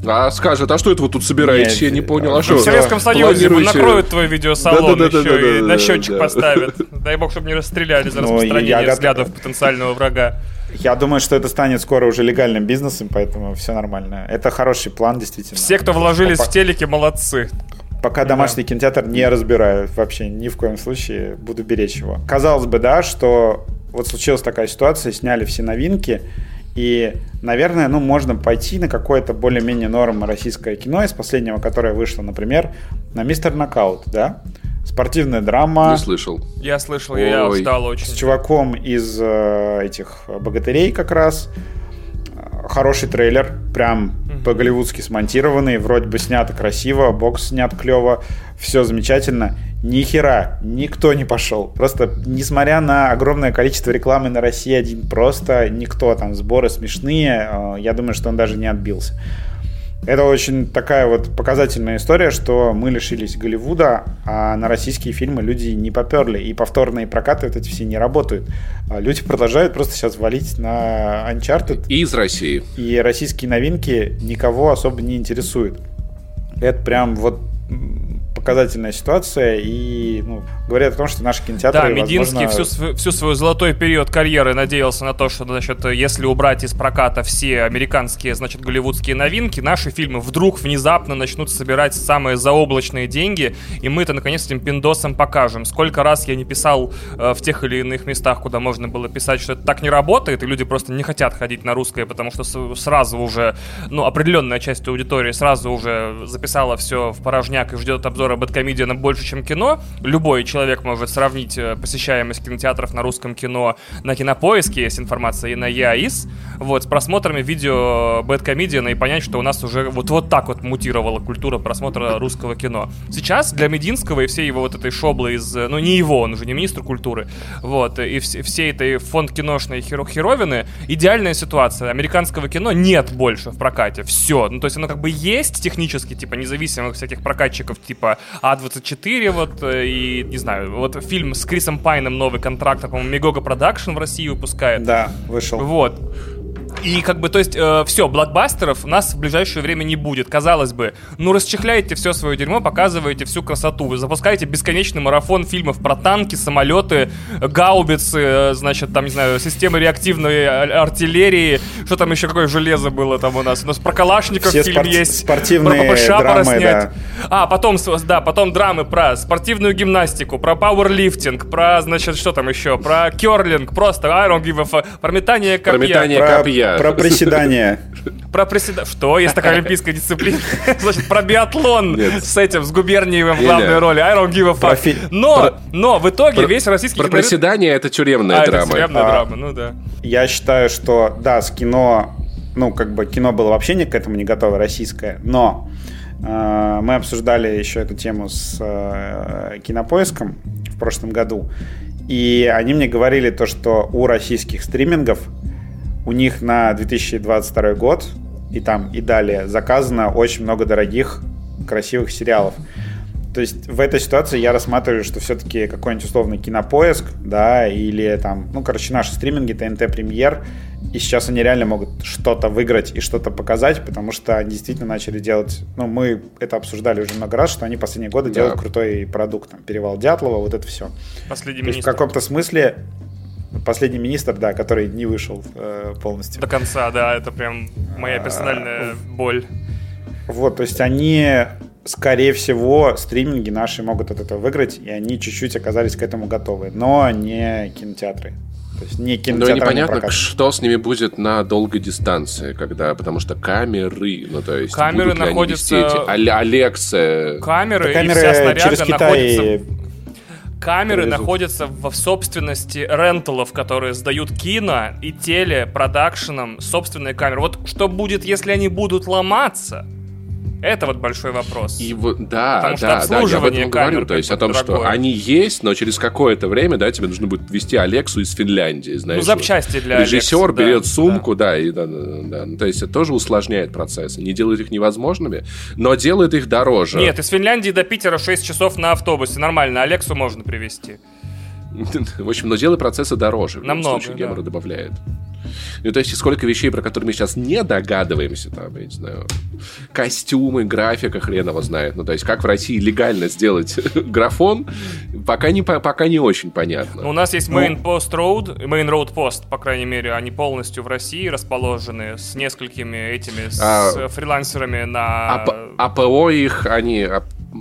А скажет, а что это вы тут собираетесь? Я не понял, а что? В Советском Союзе накроют твой видеосалон еще и на счетчик поставят. Дай бог, чтобы не расстреляли за ну, распространение взглядов потенциального врага. Я думаю, что это станет скоро уже легальным бизнесом, поэтому все нормально. Это хороший план, действительно. Все, кто вложились в телеки, молодцы. Пока домашний кинотеатр не разбираю вообще ни в коем случае, буду беречь его. Казалось бы, да, что вот случилась такая ситуация, сняли все новинки, и, наверное, ну, можно пойти на какое-то более-менее норм российское кино из последнего, которое вышло, например, на «Мистер Нокаут», да? Спортивная драма. Не слышал. Я слышал, Ой. я устал очень. С чуваком из э, этих богатырей как раз. Хороший трейлер, прям mm-hmm. по-голливудски смонтированный, вроде бы снято красиво, бокс снят клево, все замечательно ни хера, никто не пошел. Просто, несмотря на огромное количество рекламы на России один, просто никто, там сборы смешные, э, я думаю, что он даже не отбился. Это очень такая вот показательная история, что мы лишились Голливуда, а на российские фильмы люди не поперли, и повторные прокаты вот эти все не работают. А люди продолжают просто сейчас валить на Uncharted. И из России. И российские новинки никого особо не интересуют. Это прям вот показательная ситуация, и ну, говорят о том, что наши кинотеатры, Да, Мединский возможно... всю, всю свой золотой период карьеры надеялся на то, что, значит, если убрать из проката все американские, значит, голливудские новинки, наши фильмы вдруг внезапно начнут собирать самые заоблачные деньги, и мы это, наконец, этим пиндосом покажем. Сколько раз я не писал э, в тех или иных местах, куда можно было писать, что это так не работает, и люди просто не хотят ходить на русское, потому что сразу уже, ну, определенная часть аудитории сразу уже записала все в порожняк и ждет обзора бэткомедиана больше, чем кино. Любой человек может сравнить э, посещаемость кинотеатров на русском кино на Кинопоиске, есть информация, и на ЯИС, вот, с просмотрами видео бэткомедиана и понять, что у нас уже вот, вот так вот мутировала культура просмотра русского кино. Сейчас для Мединского и всей его вот этой шоблы из... Ну, не его, он уже не министр культуры, вот, и вс- всей этой фонд киношной херо- херовины идеальная ситуация. Американского кино нет больше в прокате. Все. Ну, то есть оно как бы есть технически, типа, независимых всяких прокатчиков, типа A24, вот, э, и, не знаю, вот фильм с Крисом Пайном новый контракт, по-моему, Megogo Production в России выпускает. Да, вышел. Вот. И как бы, то есть, э, все, блокбастеров у нас в ближайшее время не будет. Казалось бы, ну расчехляете все свое дерьмо, показываете всю красоту. Вы запускаете бесконечный марафон фильмов про танки, самолеты, гаубицы, э, значит, там, не знаю, системы реактивной артиллерии. Что там еще, какое железо было там у нас? У нас про Калашников все фильм спорт- есть. Спортивные про ППШ драмы, снять. Да. А, потом, да, потом драмы про спортивную гимнастику, про пауэрлифтинг, про, значит, что там еще? Про керлинг, просто I don't give a fuck. Про метание копья. Про метание про... копья. Про приседания. Про приседания. Что? Есть такая олимпийская дисциплина? <laughs> Значит, про биатлон с этим, с Губерниевым в главной роли. I don't give a fuck. Но, но в итоге весь российский... Про приседания это тюремная а, драма. тюремная а, драма, ну да. Я считаю, что, да, с кино, ну, как бы кино было вообще не к этому не готово, российское, но э, мы обсуждали еще эту тему с э, кинопоиском в прошлом году. И они мне говорили то, что у российских стримингов у них на 2022 год и там и далее заказано очень много дорогих красивых сериалов. То есть в этой ситуации я рассматриваю, что все-таки какой-нибудь условный кинопоиск, да, или там, ну, короче, наши стриминги, ТНТ Премьер, и сейчас они реально могут что-то выиграть и что-то показать, потому что они действительно начали делать, ну, мы это обсуждали уже много раз, что они последние годы да. делают крутой продукт, там, Перевал Дятлова, вот это все. Последний То министр. есть в каком-то смысле последний министр, да, который не вышел э, полностью. До конца, да, это прям моя персональная а, боль. Вот, то есть они скорее всего, стриминги наши могут от этого выиграть, и они чуть-чуть оказались к этому готовы, но не кинотеатры. То есть не кинотеатры, Но непонятно, что с ними будет на долгой дистанции, когда, потому что камеры, ну то есть камеры будут находятся... они Алекса... Камеры, да, камеры и вся через Китай... находятся... Камеры привезут. находятся в собственности ренталов, которые сдают кино и телепродакшенам собственные камеры. Вот что будет, если они будут ломаться? Это вот большой вопрос. И вот, да, Потому да, что да, я об этом говорю, то есть о том, дорогое. что они есть, но через какое-то время, да, тебе нужно будет вести Алексу из Финляндии, знаешь. Ну, запчасти для Режиссер Алекса, берет да, сумку, да, да и да, да, да, ну, то есть это тоже усложняет процессы, не делает их невозможными, но делает их дороже. Нет, из Финляндии до Питера 6 часов на автобусе, нормально, Алексу можно привезти. <laughs> В общем, но делает процессы дороже. Намного, в случае да. добавляет. Ну, то есть, сколько вещей, про которые мы сейчас не догадываемся, там, я не знаю, костюмы, графика хреново знает. Ну, то есть, как в России легально сделать <laughs> графон, пока не, пока не очень понятно. Ну, у нас есть Main ну, Post Road, Main Road Post, по крайней мере, они полностью в России расположены с несколькими этими, с а, фрилансерами на... А, а их, они,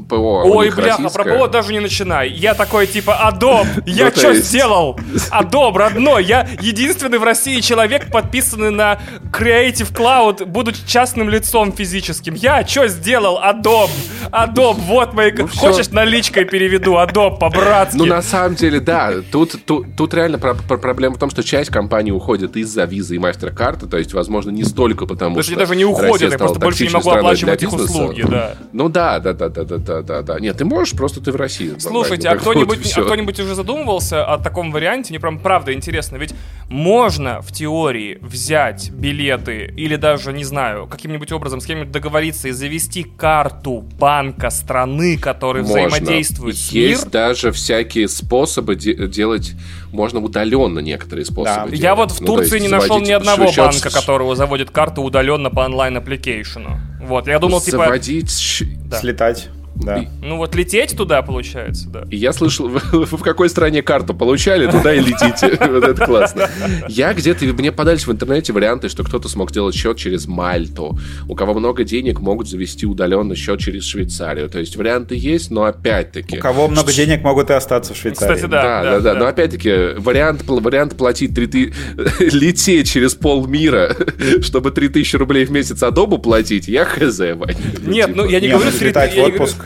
ПО. Ой, бляха, про ПО даже не начинай. Я такой, типа, Адоб, <laughs> я ну, что есть... сделал? <laughs> Адоб, родной, я единственный в России человек, подписанный на Creative Cloud, будучи частным лицом физическим. Я что сделал? Адоб, Адоб, вот мои... Ну, Хочешь, наличкой переведу? Адоб, по-братски. Ну, на самом деле, да. Тут, тут, тут реально про про проблема в том, что часть компаний уходит из-за визы и мастер-карты, то есть, возможно, не столько потому, что... даже не уходят, я просто больше не могу оплачивать их услуги, да. Ну да, да, да, да, да, да, да, да. Нет, ты можешь, просто ты в России. Слушайте, а кто-нибудь, а кто-нибудь уже задумывался о таком варианте? Мне прям правда интересно. Ведь можно в теории взять билеты или даже, не знаю, каким-нибудь образом с кем-нибудь договориться и завести карту банка страны, который можно. взаимодействует с Есть мир. даже всякие способы де- делать, можно удаленно некоторые способы. Да. Я вот в ну, Турции не нашел ни одного счет... банка, которого заводит карту удаленно по онлайн-аппликейшену. Вот, я думал, типа... Заводить... Да. Слетать. Да. Ну вот лететь туда получается, да. И я слышал, <laughs> в какой стране карту получали, туда и летите. <laughs> Вот это классно. Я где-то, мне подались в интернете варианты, что кто-то смог сделать счет через Мальту. У кого много денег, могут завести удаленно счет через Швейцарию. То есть варианты есть, но опять-таки... У кого много денег, могут и остаться в Швейцарии. Кстати, да. Да, да, да. Но опять-таки вариант, вариант платить 3000... <laughs> лететь через полмира, чтобы 3000 рублей в месяц Адобу платить, я хз, Ваня. Нет, ну я не говорю... Летать в отпуск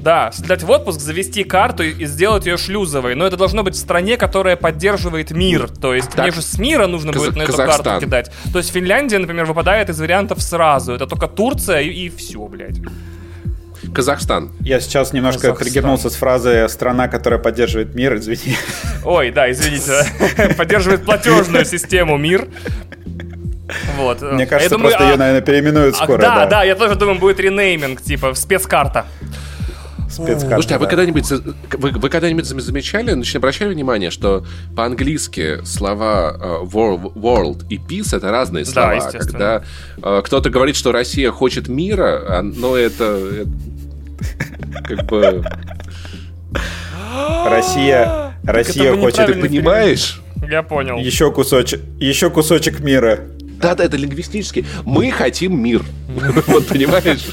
да, слетать в отпуск, завести карту и сделать ее шлюзовой. Но это должно быть в стране, которая поддерживает мир. То есть так, мне же с мира нужно Каз- будет на эту Казахстан. карту кидать. То есть Финляндия, например, выпадает из вариантов сразу. Это только Турция и, и все, блядь. Казахстан. Я сейчас немножко Казахстан. пригернулся с фразы «страна, которая поддерживает мир», извини. Ой, да, извините. <laughs> Поддерживает платежную систему мир. Вот. Мне кажется, думаю, просто а... ее, наверное, переименуют а, скоро. Да, да, да, я тоже думаю, будет ренейминг, типа спецкарта спецкарта. Слушайте, а вы когда-нибудь вы, вы когда-нибудь замечали, значит, обращали внимание, что по-английски слова uh, world и peace это разные слова. Да, когда uh, кто-то говорит, что Россия хочет мира, а, но это, это как бы Россия, Россия хочет. Ты понимаешь? Я понял. Еще кусочек, еще кусочек мира. Да, да, это лингвистически. Мы хотим мир. <laughs> Вот понимаешь?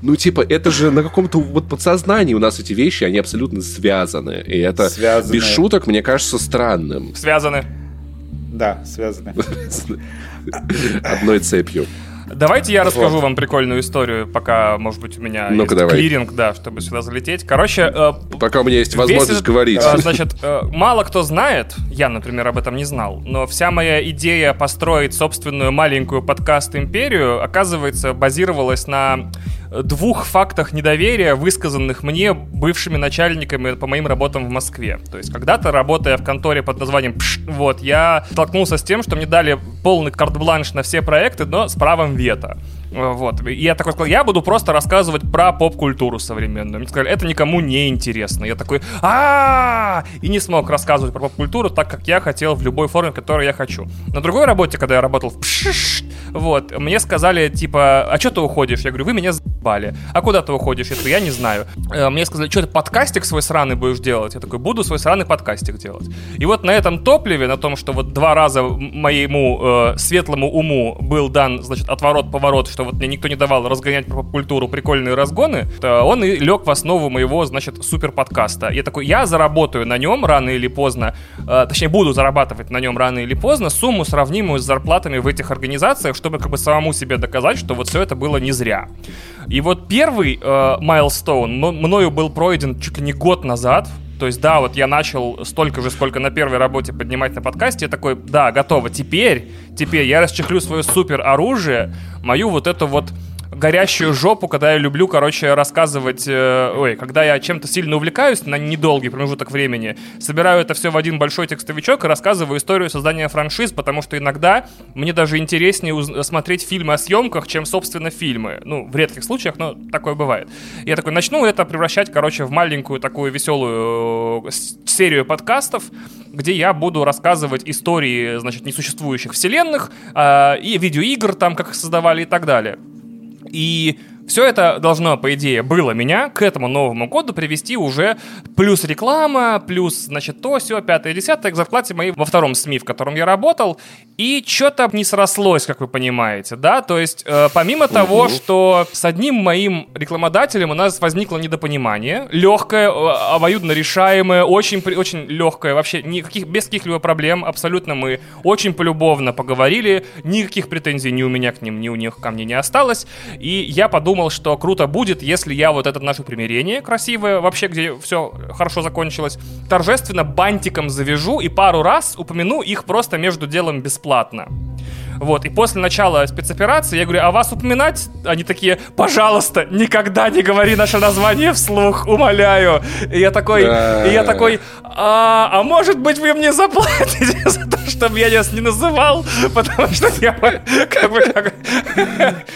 Ну, типа, это же на каком-то вот подсознании у нас эти вещи, они абсолютно связаны. И это без шуток, мне кажется, странным. Связаны. Да, связаны. <laughs> Одной цепью. Давайте я расскажу вам прикольную историю, пока, может быть, у меня ну есть давай. клиринг, да, чтобы сюда залететь. Короче... Э, пока у меня есть возможность этот, говорить. Э, значит, э, мало кто знает, я, например, об этом не знал, но вся моя идея построить собственную маленькую подкаст-империю, оказывается, базировалась на двух фактах недоверия, высказанных мне бывшими начальниками по моим работам в Москве. То есть когда-то, работая в конторе под названием ПШ, вот, я столкнулся с тем, что мне дали полный карт-бланш на все проекты, но с правом вето. Вот. И я такой сказал, я буду просто рассказывать про поп-культуру современную. Мне сказали, это никому не интересно. Я такой, а И не смог рассказывать про поп-культуру так, как я хотел, в любой форме, которую я хочу. На другой работе, когда я работал в Пшш, вот, мне сказали, типа, а что ты уходишь? Я говорю, вы меня заебали. А куда ты уходишь? Я такой, я не знаю. Э, мне сказали, что ты подкастик свой сраный будешь делать? Я такой, буду свой сраный подкастик делать. И вот на этом топливе, на том, что вот два раза моему э, светлому уму был дан, значит, отворот-поворот, что вот мне никто не давал разгонять по культуру прикольные разгоны, он и лег в основу моего, значит, супер подкаста. Я такой, я заработаю на нем рано или поздно, э, точнее, буду зарабатывать на нем рано или поздно сумму, сравнимую с зарплатами в этих организациях, чтобы как бы самому себе доказать, что вот все это было не зря. И вот первый майлстоун э, мною был пройден чуть ли не год назад, то есть, да, вот я начал столько же, сколько на первой работе поднимать на подкасте, я такой, да, готово. Теперь, теперь я расчехлю свое супер оружие, мою вот эту вот горящую жопу, когда я люблю, короче, рассказывать, э, ой, когда я чем-то сильно увлекаюсь на недолгий промежуток времени, собираю это все в один большой текстовичок и рассказываю историю создания франшиз, потому что иногда мне даже интереснее уз- смотреть фильмы о съемках, чем, собственно, фильмы. Ну, в редких случаях, но такое бывает. Я такой, начну это превращать, короче, в маленькую такую веселую э, серию подкастов, где я буду рассказывать истории, значит, несуществующих вселенных э, и видеоигр там, как их создавали и так далее. И все это должно, по идее, было меня к этому Новому году привести уже плюс реклама, плюс, значит, то, все, пятое, десятое, к зарплате моей во втором СМИ, в котором я работал, и что-то не срослось, как вы понимаете, да, то есть э, помимо угу. того, что с одним моим рекламодателем у нас возникло недопонимание, легкое, обоюдно решаемое, очень, очень легкое, вообще никаких, без каких-либо проблем, абсолютно мы очень полюбовно поговорили, никаких претензий ни у меня к ним, ни у них ко мне не осталось, и я подумал, что круто будет, если я вот это наше примирение красивое, вообще, где все хорошо закончилось, торжественно бантиком завяжу и пару раз упомяну их просто между делом бесплатно. Вот, и после начала спецоперации я говорю, а вас упоминать? Они такие, пожалуйста, никогда не говори наше название вслух, умоляю. И я такой, да. и я такой, а, а может быть вы мне заплатите <laughs> за то, чтобы я вас не называл? Потому что я как бы как...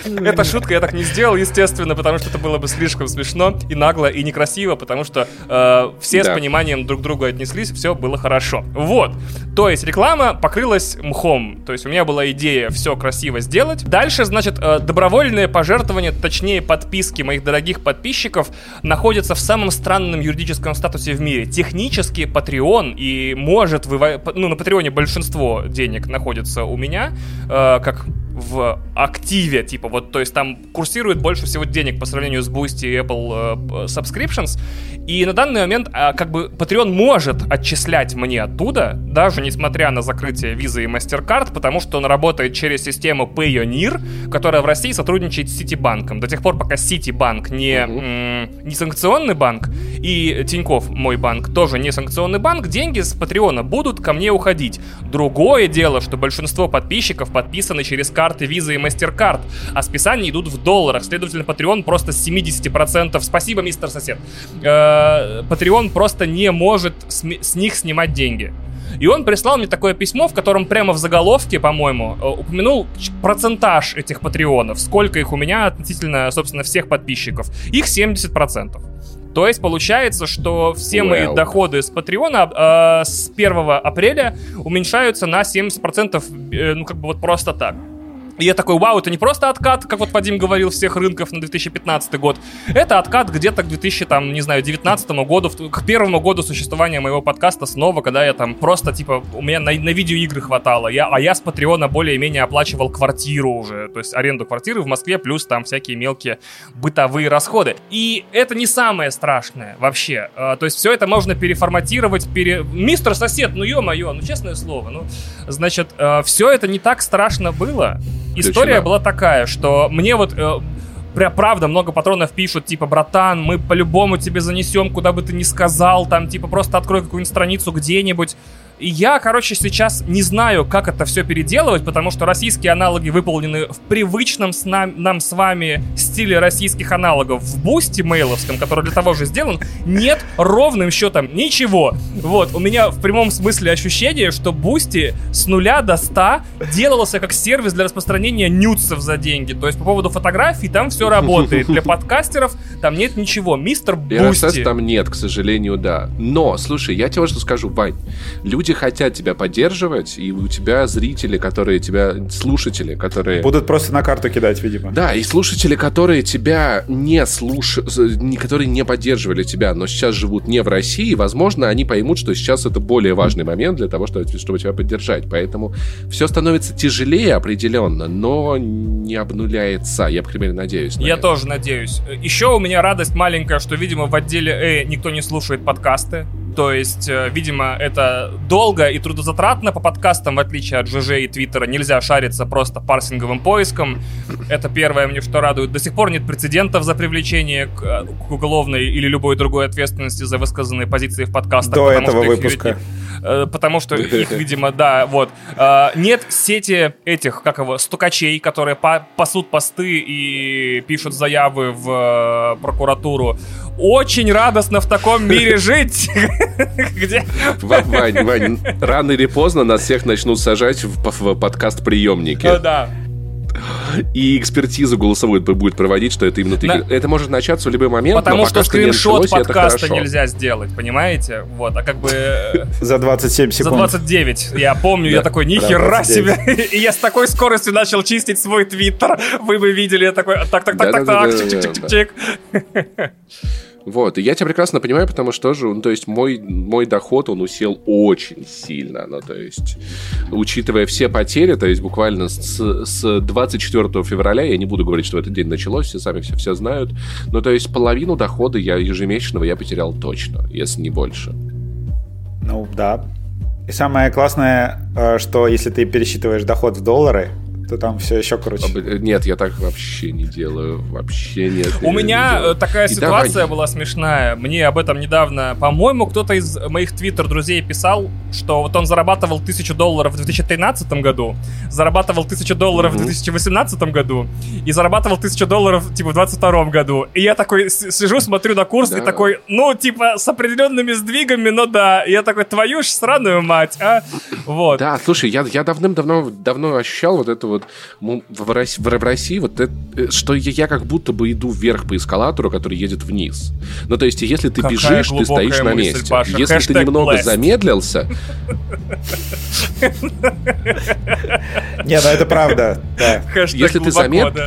<laughs> Это шутка, я так не сделал, естественно, потому что это было бы слишком смешно и нагло, и некрасиво, потому что э, все да. с пониманием друг к другу отнеслись, все было хорошо. Вот. То есть реклама покрылась мхом. То есть у меня была идея идея все красиво сделать. Дальше, значит, э, добровольные пожертвования, точнее подписки моих дорогих подписчиков находятся в самом странном юридическом статусе в мире. Технически Patreon и может выводить... Ну, на Патреоне большинство денег находится у меня, э, как в активе, типа, вот, то есть там курсирует больше всего денег по сравнению с Boosty и Apple э, Subscriptions, и на данный момент, э, как бы, Patreon может отчислять мне оттуда, даже несмотря на закрытие визы и MasterCard, потому что он работает через систему Payoneer, которая в России сотрудничает с Ситибанком. До тех пор, пока Ситибанк не, uh не санкционный банк, и Тиньков, мой банк, тоже не санкционный банк, деньги с Патреона будут ко мне уходить. Другое дело, что большинство подписчиков подписаны через карту карты Visa и MasterCard, а списания идут в долларах. Следовательно, Patreon просто с 70%... Спасибо, мистер сосед. Э, Patreon просто не может с, с них снимать деньги. И он прислал мне такое письмо, в котором прямо в заголовке, по-моему, э, упомянул процентаж этих патреонов, сколько их у меня относительно, собственно, всех подписчиков. Их 70%. То есть получается, что все well. мои доходы с Патреона э, с 1 апреля уменьшаются на 70%, э, ну как бы вот просто так. И я такой, вау, это не просто откат, как вот Вадим говорил, всех рынков на 2015 год. Это откат где-то к 2000, там, не знаю, 19 году, к первому году существования моего подкаста снова, когда я там просто, типа, у меня на, на видеоигры хватало, я, а я с Патреона более-менее оплачивал квартиру уже, то есть аренду квартиры в Москве, плюс там всякие мелкие бытовые расходы. И это не самое страшное вообще. А, то есть все это можно переформатировать, пере... Мистер сосед, ну ё-моё, ну честное слово, ну, значит, а, все это не так страшно было, история была такая, что мне вот э, прям правда много патронов пишут, типа, братан, мы по-любому тебе занесем, куда бы ты ни сказал, там, типа, просто открой какую-нибудь страницу где-нибудь. И я, короче, сейчас не знаю, как это все переделывать, потому что российские аналоги выполнены в привычном с нам, нам с вами стиле российских аналогов. В Boosty мейловском, который для того же сделан, нет ровным счетом ничего. Вот, у меня в прямом смысле ощущение, что Boosty с нуля до 100 делался как сервис для распространения нюдсов за деньги. То есть по поводу фотографий там все работает. Для подкастеров там нет ничего. Мистер Boosty. там нет, к сожалению, да. Но, слушай, я тебе вот что скажу, Вань. Люди хотят тебя поддерживать, и у тебя зрители, которые тебя... Слушатели, которые... Будут просто на карту кидать, видимо. Да, и слушатели, которые тебя не слушают, которые не поддерживали тебя, но сейчас живут не в России, возможно, они поймут, что сейчас это более важный момент для того, чтобы, чтобы тебя поддержать. Поэтому все становится тяжелее определенно, но не обнуляется. Я, по крайней мере, надеюсь. На я это. тоже надеюсь. Еще у меня радость маленькая, что, видимо, в отделе Э никто не слушает подкасты. То есть, э, видимо, это долго и трудозатратно по подкастам, в отличие от ЖЖ и Твиттера. Нельзя шариться просто парсинговым поиском. Это первое мне что радует. До сих пор нет прецедентов за привлечение к, э, к уголовной или любой другой ответственности за высказанные позиции в подкастах. До этого выпуска. Э, потому что их, <laughs> видимо, да, вот. Э, нет сети этих, как его, стукачей, которые пасут посты и пишут заявы в э, прокуратуру. Очень радостно в таком мире <laughs> жить. <laughs> Где? Вань, Вань, рано или поздно нас всех начнут сажать в подкаст-приемники. Да и экспертизу голосовую будет проводить, что это именно ты. На... Это может начаться в любой момент, Потому но что скриншот началось, подкаста нельзя сделать, понимаете? Вот, а как бы... Э, за 27 секунд. За 29. Я помню, я такой, нихера себе. <laughs> И я с такой скоростью начал чистить свой твиттер. Вы бы видели, я такой, так, так, так, так, так, чик-чик-чик-чик. <laughs> Вот, и я тебя прекрасно понимаю, потому что же, ну, то есть мой, мой доход, он усел очень сильно, ну, то есть, учитывая все потери, то есть буквально с, с 24 февраля, я не буду говорить, что в этот день началось, все сами все, все знают, но то есть половину дохода я ежемесячного я потерял точно, если не больше. Ну, да. И самое классное, э, что если ты пересчитываешь доход в доллары, то там все еще круче. Нет, я так вообще не делаю. Вообще нет. У меня э, такая ситуация была смешная. Мне об этом недавно, по-моему, кто-то из моих твиттер-друзей писал, что вот он зарабатывал тысячу долларов в 2013 году, зарабатывал тысячу долларов в 2018 году и зарабатывал тысячу долларов, типа, в 2022 году. И я такой сижу, смотрю на курс и такой, ну, типа, с определенными сдвигами, но да. И я такой, твою ж сраную мать, а? Вот. Да, слушай, я, я давным-давно давно ощущал вот это вот в России, в России вот это, э, что я, я как будто бы иду вверх по эскалатору, который едет вниз. Ну, то есть, если ты Какая бежишь, ты стоишь на месте. Паша. Если Хэштег ты немного blessed. замедлился... Не, ну это правда. Если ты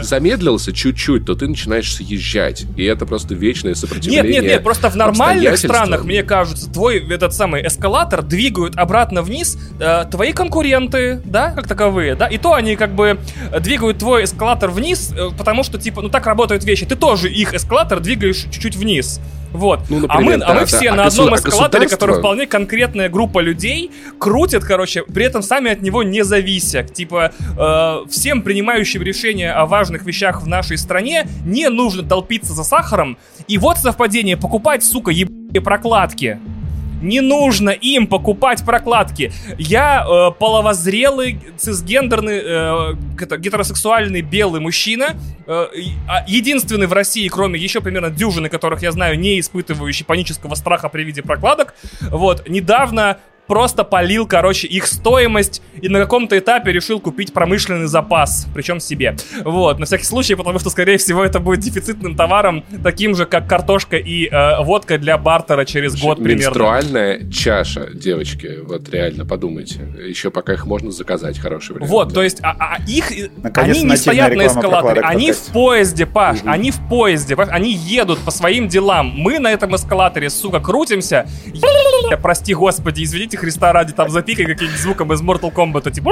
замедлился чуть-чуть, то ты начинаешь съезжать. И это просто вечное сопротивление. Нет, нет, нет, просто в нормальных странах, мне кажется, твой этот самый эскалатор двигают обратно вниз э, твои конкуренты, да, как таковые, да, и то они как бы двигают твой эскалатор вниз, э, потому что, типа, ну так работают вещи. Ты тоже их эскалатор двигаешь чуть-чуть вниз. Вот. Ну, например, а мы, да, а мы да, все да. на а одном эскалаторе, а который вполне конкретная группа людей, крутят, короче, при этом сами от него не завися. Типа, э, всем принимающим решения о важных вещах в нашей стране не нужно толпиться за сахаром. И вот совпадение, покупать, сука, ебаные прокладки. Не нужно им покупать прокладки. Я э, половозрелый, цисгендерный, э, гетеросексуальный белый мужчина. Э, а, единственный в России, кроме еще примерно дюжины, которых я знаю, не испытывающий панического страха при виде прокладок. Вот, недавно просто полил, короче, их стоимость и на каком-то этапе решил купить промышленный запас, причем себе. Вот, на всякий случай, потому что, скорее всего, это будет дефицитным товаром, таким же, как картошка и э, водка для бартера через год примерно. Менструальная чаша, девочки, вот реально подумайте. Еще пока их можно заказать, хороший вариант. Вот, да. то есть, а, а их, они не стоят на эскалаторе, они в поезде, Паш, угу. они в поезде, Паш, они едут по своим делам. Мы на этом эскалаторе, сука, крутимся. Прости, господи, извините, Христа ради, там запикай каким-нибудь звуком из Mortal Kombat, типа...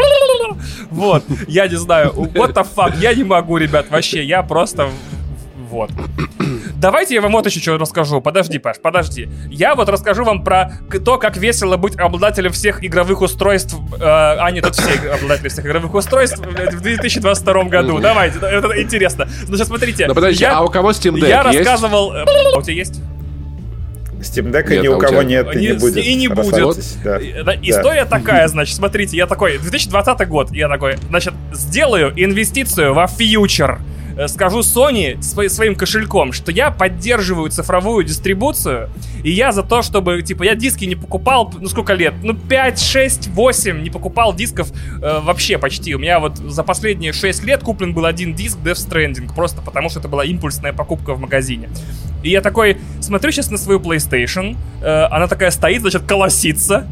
Вот, я не знаю, what the fuck, я не могу, ребят, вообще, я просто... Вот. Давайте я вам вот еще что расскажу. Подожди, Паш, подожди. Я вот расскажу вам про то, как весело быть обладателем всех игровых устройств. Э, а, нет, тут все обладатели всех игровых устройств в 2022 году. Давайте, это интересно. Значит, смотрите. Ну подожди, я, а у кого Steam Deck Я есть? рассказывал... А у тебя есть? Steam Deck ни у кого нет и не, будет. И не будет. Да. История да. такая, значит, смотрите, я такой, 2020 год, я такой, значит, сделаю инвестицию во фьючер Э, скажу Sony своим кошельком, что я поддерживаю цифровую дистрибуцию, и я за то, чтобы, типа, я диски не покупал, ну сколько лет? Ну 5, 6, 8 не покупал дисков э, вообще почти. У меня вот за последние 6 лет куплен был один диск Death Stranding, просто потому что это была импульсная покупка в магазине. И я такой смотрю сейчас на свою PlayStation, э, она такая стоит, значит, колосится,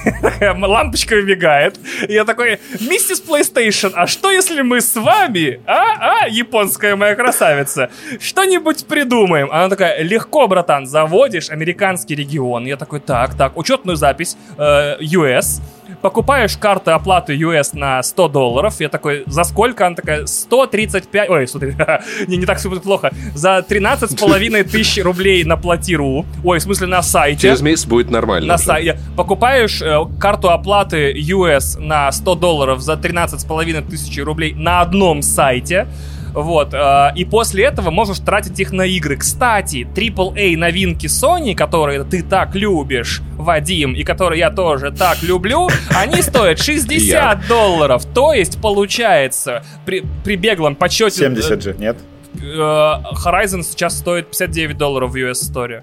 <laughs> лампочка мигает. И я такой, миссис PlayStation, а что если мы с вами, а, а, японская моя красавица, что-нибудь придумаем? Она такая, легко, братан, заводишь американский регион. Я такой, так, так, учетную запись, э, US, покупаешь карты оплаты US на 100 долларов. Я такой, за сколько? Она такая, 135... Ой, смотри, <laughs> не, не так все будет плохо. За 13 с половиной <laughs> тысяч рублей на платиру. Ой, в смысле на сайте. Через месяц будет нормально. На сайте. Покупаешь э, карту оплаты US на 100 долларов за 13 с половиной тысяч рублей на одном сайте. Вот. Э, и после этого можешь тратить их на игры. Кстати, AAA новинки Sony, которые ты так любишь, Вадим, и которые я тоже так люблю, они стоят 60 долларов. То есть, получается, при, при беглом подсчете... 70 же, нет? Э, Horizon сейчас стоит 59 долларов в US Store.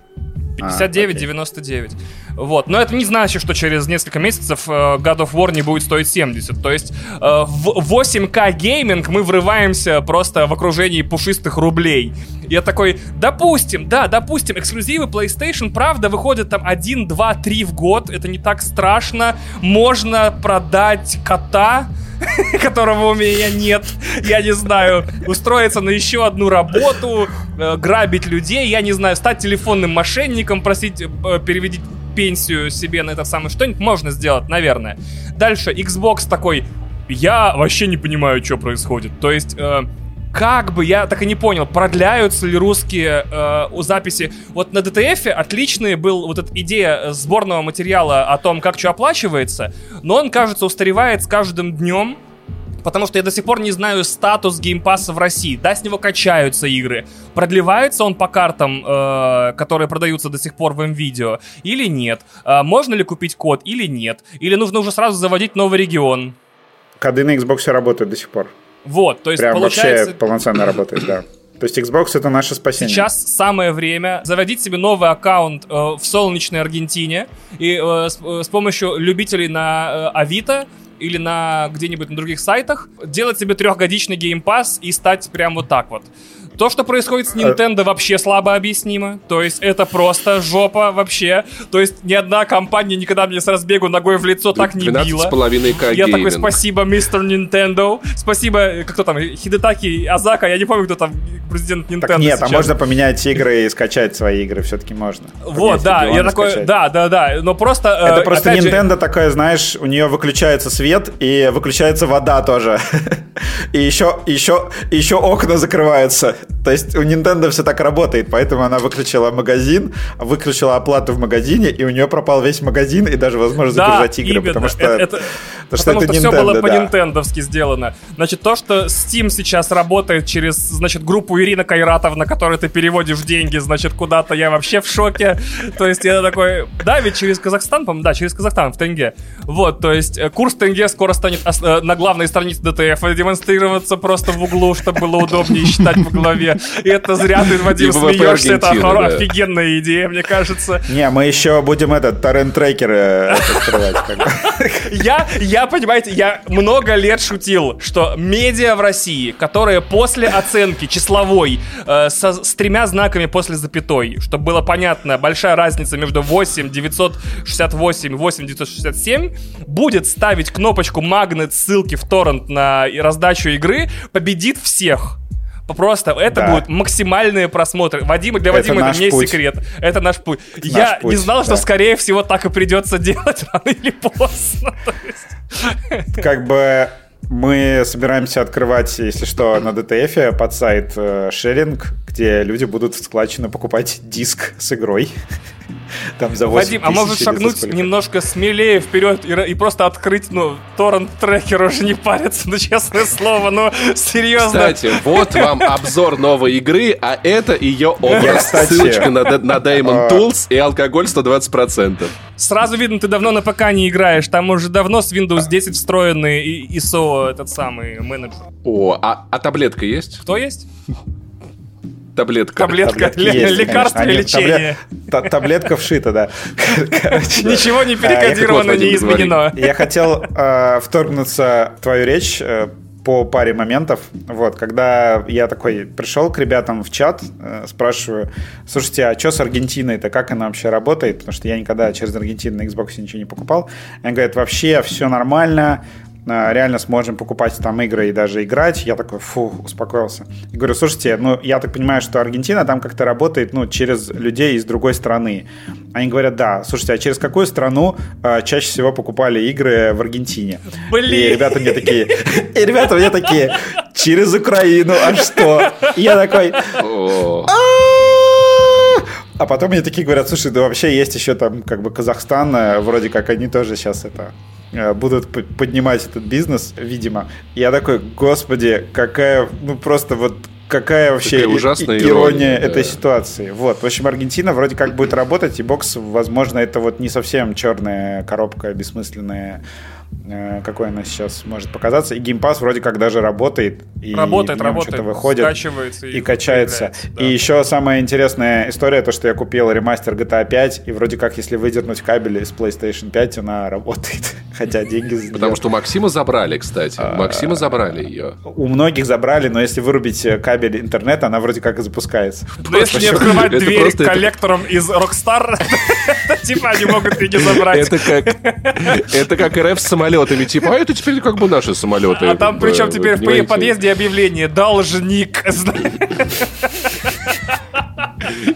59,99. А, вот. Но это не значит, что через несколько месяцев э, God of War не будет стоить 70. То есть э, в 8К гейминг мы врываемся просто в окружении пушистых рублей. Я такой, допустим, да, допустим, эксклюзивы PlayStation, правда, выходят там 1, 2, 3 в год. Это не так страшно. Можно продать кота, <laughs> которого у меня нет, я не знаю, устроиться на еще одну работу, э, грабить людей, я не знаю, стать телефонным мошенником, просить э, переведить пенсию себе на это самое, что-нибудь можно сделать, наверное. Дальше, Xbox такой, я вообще не понимаю, что происходит. То есть, э, как бы, я так и не понял, продляются ли русские э, у записи. Вот на DTF отличный был вот эта идея сборного материала о том, как что оплачивается, но он, кажется, устаревает с каждым днем, потому что я до сих пор не знаю статус геймпасса в России. Да, с него качаются игры. Продлевается он по картам, э, которые продаются до сих пор в МВидео, или нет? Э, можно ли купить код, или нет? Или нужно уже сразу заводить новый регион? Коды на Xbox работают до сих пор. Вот, то есть Прям получается... вообще полноценно работает, да. То есть Xbox это наше спасение. Сейчас самое время заводить себе новый аккаунт э, в солнечной Аргентине и э, с, э, с помощью любителей на э, Авито или на где-нибудь на других сайтах делать себе трехгодичный геймпас и стать прям вот так вот. То, что происходит с Nintendo, вообще слабо объяснимо. То есть это просто жопа вообще. То есть ни одна компания никогда мне с разбегу ногой в лицо так не била. Я такой, спасибо, мистер Nintendo. Спасибо, кто там, Хидетаки Азака, я не помню, кто там президент Nintendo так нет, а сейчас. а можно поменять игры и скачать свои игры, все-таки можно. Вот, да, я такой, скачать. да, да, да, но просто... Это э, просто Nintendo же... такое, знаешь, у нее выключается свет и выключается вода тоже. <laughs> и еще, еще, еще окна закрываются. То есть у Nintendo все так работает, поэтому она выключила магазин, выключила оплату в магазине, и у нее пропал весь магазин и даже возможность да, загружать игры, именно. потому что это, потому что, это все было да. по-нинтендовски сделано. Значит, то, что Steam сейчас работает через, значит, группу Ирина Кайратовна, которой ты переводишь деньги, значит, куда-то, я вообще в шоке. То есть я такой, да, ведь через Казахстан, по Да, через Казахстан в тенге. Вот, то есть э, курс тенге скоро станет э, на главной странице DTF демонстрироваться просто в углу, чтобы было удобнее считать в голове. И это зря ты, Вадим, смеешься. Это офигенная идея, мне кажется. Не, мы еще будем этот торрент-трекер э, открывать. Я, я, понимаете, я много лет шутил, что медиа в России, которые после оценки числовой э, со, с тремя знаками после запятой, чтобы было понятно, большая разница между 8 968 и 8 967, будет ставить кнопочку магнит ссылки в торрент на раздачу игры, победит всех. Просто это да. будут максимальные просмотры. Вадим, для Вадима это, это не путь. секрет. Это наш путь. Это Я наш путь, не знал, да. что, скорее всего, так и придется делать <laughs> рано или поздно. Как бы мы собираемся открывать, если что, на DTF под сайт э, шеринг, где люди будут в складчину покупать диск с игрой. Там за Вадим, а может шагнуть немножко смелее вперед и, и просто открыть, ну, торрент-трекер уже не париться, <laughs> ну, честное слово, ну, серьезно. Кстати, вот <laughs> вам обзор новой игры, а это ее образ. Кстати, Ссылочка на, на Diamond а. Tools и алкоголь 120%. Сразу видно, ты давно на ПК не играешь, там уже давно с Windows 10 встроенный ISO этот самый менеджер. О, а, а таблетка есть? Кто есть? Таблетка. Таблетка, есть, лекарство и лечение. Таблет, таблетка вшита, да. Ничего не перекодировано, не изменено. Я хотел э, вторгнуться в твою речь э, по паре моментов. Вот, когда я такой пришел к ребятам в чат, э, спрашиваю, слушайте, а что с Аргентиной-то, как она вообще работает? Потому что я никогда через Аргентину на Xbox ничего не покупал. Они говорят, вообще все нормально, реально сможем покупать там игры и даже играть. Я такой, фу, успокоился. И говорю, слушайте, ну, я так понимаю, что Аргентина там как-то работает, ну, через людей из другой страны. Они говорят, да, слушайте, а через какую страну э, чаще всего покупали игры в Аргентине? Блин! И ребята мне такие, <laughs> и ребята мне такие, через Украину, а что? И я такой, а потом мне такие говорят, слушай, да вообще есть еще там как бы Казахстан, э, вроде как они тоже сейчас это будут поднимать этот бизнес, видимо. Я такой, господи, какая, ну просто вот какая вообще Такая ужасная ирония, ирония этой да. ситуации. Вот, в общем, Аргентина вроде как будет работать, и бокс, возможно, это вот не совсем черная коробка бессмысленная Э, какой она сейчас может показаться. И геймпас вроде как даже работает. И работает, работает. Что-то выходит. Скачивается и, и качается. Да. И еще самая интересная история, то, что я купил ремастер GTA 5, и вроде как, если выдернуть кабель из PlayStation 5, она работает. <laughs> Хотя деньги... Потому что у Максима забрали, кстати. У а, Максима забрали ее. У многих забрали, но если вырубить кабель интернета, она вроде как и запускается. Но если не открывать дверь коллектором из Rockstar, <laughs> типа они могут и не <laughs> забрать. Это как РФ самолетами, типа, а это теперь как бы наши самолеты. А там причем теперь в подъезде объявление «Должник». <laughs>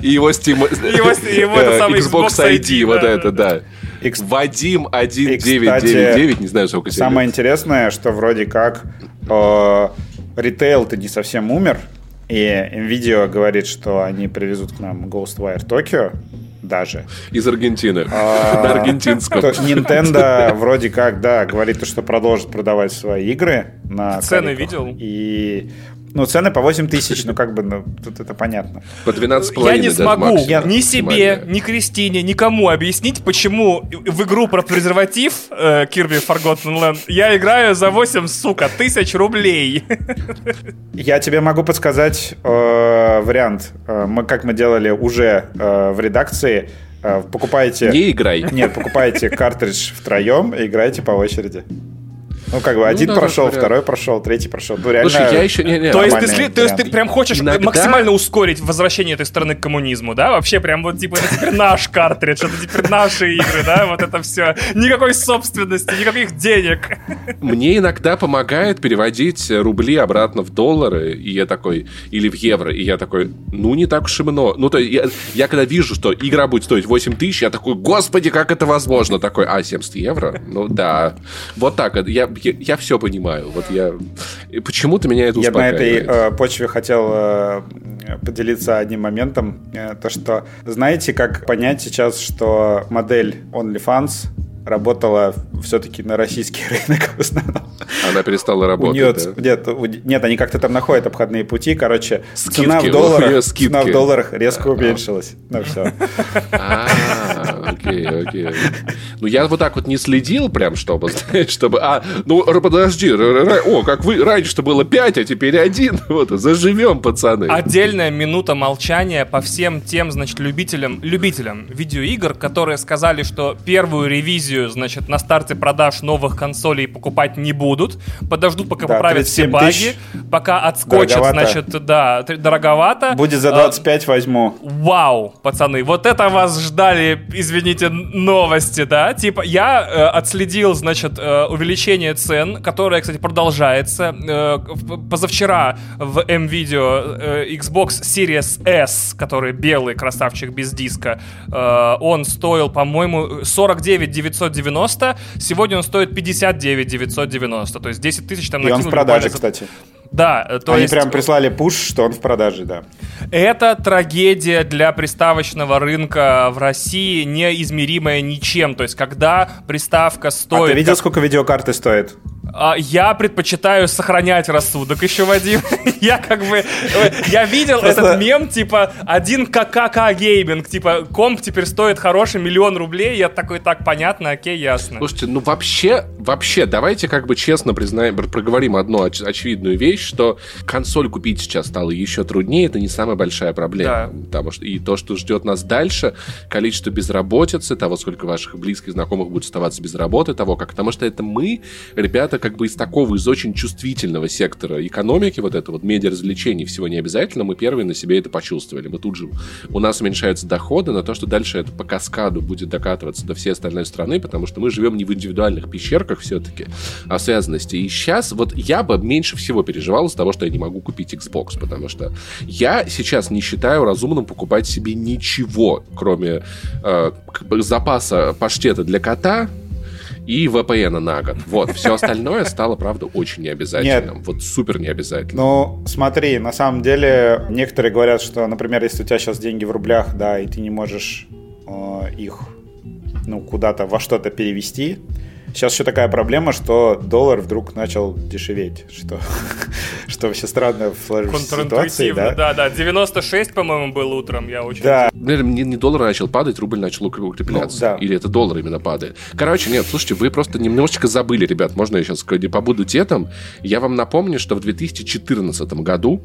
И его Steam... Его, <laughs> его это самый Xbox ID, вот это, да. X... Вадим 1999, не знаю, сколько себе. Самое интересное, что вроде как э, ритейл-то не совсем умер, и Nvidia говорит, что они привезут к нам Ghostwire Tokyo, даже. Из Аргентины. А, На аргентинском. Nintendo вроде как, да, говорит, что продолжит продавать свои игры на Цены видел? И ну, цены по 8 тысяч, ну, как бы, ну, тут это понятно. По 12 Я не смогу я... ни себе, ни Кристине, никому объяснить, почему в игру про презерватив э, Kirby Forgotten Land я играю за 8, сука, тысяч рублей. Я тебе могу подсказать э, вариант. Э, мы, как мы делали уже э, в редакции, э, покупаете... Не играй. Нет, покупаете картридж втроем и играете по очереди. Ну, как бы, один ну, прошел, вариант. второй прошел, третий прошел. Ну, реально Слушай, я еще... Не, не, то, есть ты, то есть ты прям хочешь Иногда... максимально ускорить возвращение этой страны к коммунизму, да? Вообще прям вот, типа, это теперь наш картридж, это теперь наши игры, да? Вот это все. Никакой собственности, никаких денег. Мне иногда помогает переводить рубли обратно в доллары, и я такой, или в евро, и я такой, ну, не так уж и много. Ну, то я, я когда вижу, что игра будет стоить 8 тысяч, я такой, господи, как это возможно? Такой, а, 70 евро? Ну, да. Вот так. Я, я, я все понимаю. Вот я... Почему-то меня это Я на этой э, почве хотел э, поделиться одним моментом. Э, то, что знаете, как понять сейчас, что модель OnlyFans работала все-таки на российский <laughs> рынок в основном. Она перестала работать, нее, да? нет, нет, они как-то там находят обходные пути. Короче, скидки, цена в долларах, <laughs> цена в долларах резко уменьшилась. Ну все. А, окей, окей. Ну я вот так вот не следил прям, чтобы, <laughs> чтобы... А, ну подожди, о, как вы... Раньше было 5, а теперь 1. Вот, заживем, пацаны. Отдельная минута молчания по всем тем, значит, любителям, любителям видеоигр, которые сказали, что первую ревизию, значит, на старте продаж новых консолей покупать не будут. Подождут, пока да, поправят все баги, пока отскочат, дороговато. значит, да, дороговато. Будет за 25 а, возьму. Вау, пацаны, вот это вас ждали, извините, новости, да? Типа, я э, отследил, значит, э, увеличение цен, которое, кстати, продолжается. Э, позавчера в M-Video э, Xbox Series S, который белый красавчик без диска, э, он стоил, по-моему, 49 990, сегодня он стоит 59 990, то есть 10 тысяч там. И он в продаже, кстати. Да, э, то Они есть... прям прислали пуш, что он в продаже, да. Это трагедия для приставочного рынка в России, неизмеримая ничем. То есть, когда приставка стоит... А ты видел, сколько видеокарты стоит? А, я предпочитаю сохранять рассудок еще, Вадим. <laughs> я как бы... Э, я видел этот мем, типа, один ККК гейминг, типа, комп теперь стоит хороший миллион рублей. Я такой, так, понятно, окей, ясно. Слушайте, ну вообще, вообще, давайте как бы честно признаем, проговорим одну оч- очевидную вещь, что консоль купить сейчас стало еще труднее, это не самая большая проблема. Да. Потому что и то, что ждет нас дальше, количество безработицы, того, сколько ваших близких знакомых будет оставаться без работы, того, как... Потому что это мы, ребята, как бы из такого, из очень чувствительного сектора экономики, вот это вот медиа-развлечений, всего не обязательно, мы первые на себе это почувствовали. Мы тут же, у нас уменьшаются доходы, на то, что дальше это по каскаду будет докатываться до всей остальной страны, потому что мы живем не в индивидуальных пещерках все-таки, а связанности. И сейчас вот я бы меньше всего переживал из-за того, что я не могу купить Xbox, потому что я сейчас не считаю разумным покупать себе ничего, кроме э, запаса паштета для кота, и VPN на год. Вот, все остальное стало, правда, очень необязательным. Нет. Вот супер необязательным. Ну, смотри, на самом деле, некоторые говорят, что, например, если у тебя сейчас деньги в рублях, да, и ты не можешь э, их ну, куда-то во что-то перевести, Сейчас еще такая проблема, что доллар вдруг начал дешеветь, что, <laughs> что вообще странно в ситуации. Да? да, да. 96, по-моему, был утром, я очень... Да. Наверное, не, не доллар начал падать, рубль начал укрепляться. Ну, да. Или это доллар именно падает. Короче, нет, слушайте, вы просто немножечко забыли, ребят. Можно я сейчас побуду дедом? Я вам напомню, что в 2014 году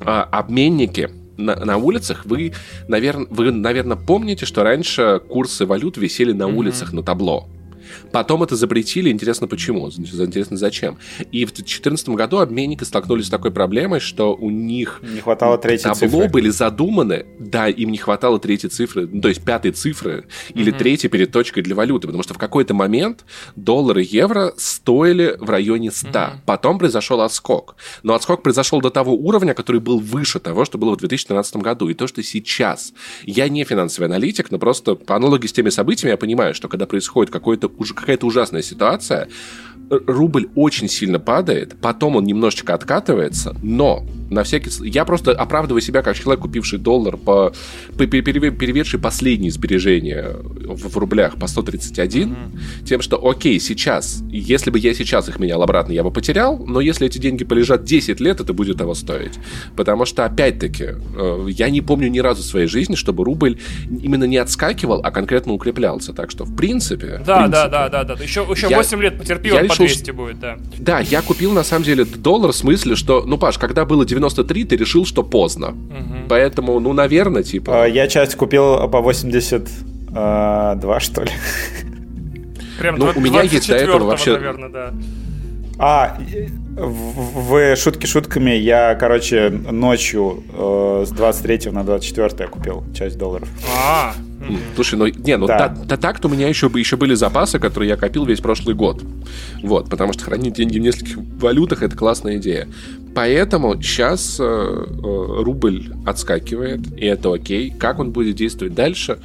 а, обменники на, на улицах, вы, наверное, вы, наверное, помните, что раньше курсы валют висели на mm-hmm. улицах на табло. Потом это запретили, интересно почему, интересно зачем. И в 2014 году обменники столкнулись с такой проблемой, что у них не хватало третьей табло цифры. были задуманы, да, им не хватало третьей цифры, ну, то есть пятой цифры или mm-hmm. третьей перед точкой для валюты, потому что в какой-то момент доллары и евро стоили в районе 100. Mm-hmm. Потом произошел отскок. Но отскок произошел до того уровня, который был выше того, что было в 2013 году. И то, что сейчас, я не финансовый аналитик, но просто по аналогии с теми событиями я понимаю, что когда происходит какой-то уже какая-то ужасная ситуация, рубль очень сильно падает, потом он немножечко откатывается, но на всякий я просто оправдываю себя как человек, купивший доллар по, по переведший последние сбережения в, в рублях по 131, mm-hmm. тем, что окей, сейчас, если бы я сейчас их менял обратно, я бы потерял, но если эти деньги полежат 10 лет, это будет того стоить. Потому что, опять-таки, э, я не помню ни разу в своей жизни, чтобы рубль именно не отскакивал, а конкретно укреплялся. Так что, в принципе... Да, в принципе, да, да, да, да. Еще, еще я, 8 лет потерпи, он решил, 200 будет, да. Да, я купил на самом деле доллар в смысле, что, ну, Паш, когда было 93, ты решил, что поздно. Угу. Поэтому, ну, наверное, типа... А, я часть купил по 82, что ли. Прям ну, у меня есть до этого вообще... Наверное, да. А, в шутки шутками я, короче, ночью э, с 23 на 24 я купил часть долларов. А, Слушай, ну, не, ну, да. да, так то у меня еще, еще были запасы, которые я копил весь прошлый год. Вот, потому что хранить деньги в нескольких валютах – это классная идея. Поэтому сейчас э, э, рубль отскакивает, и это окей. Как он будет действовать дальше,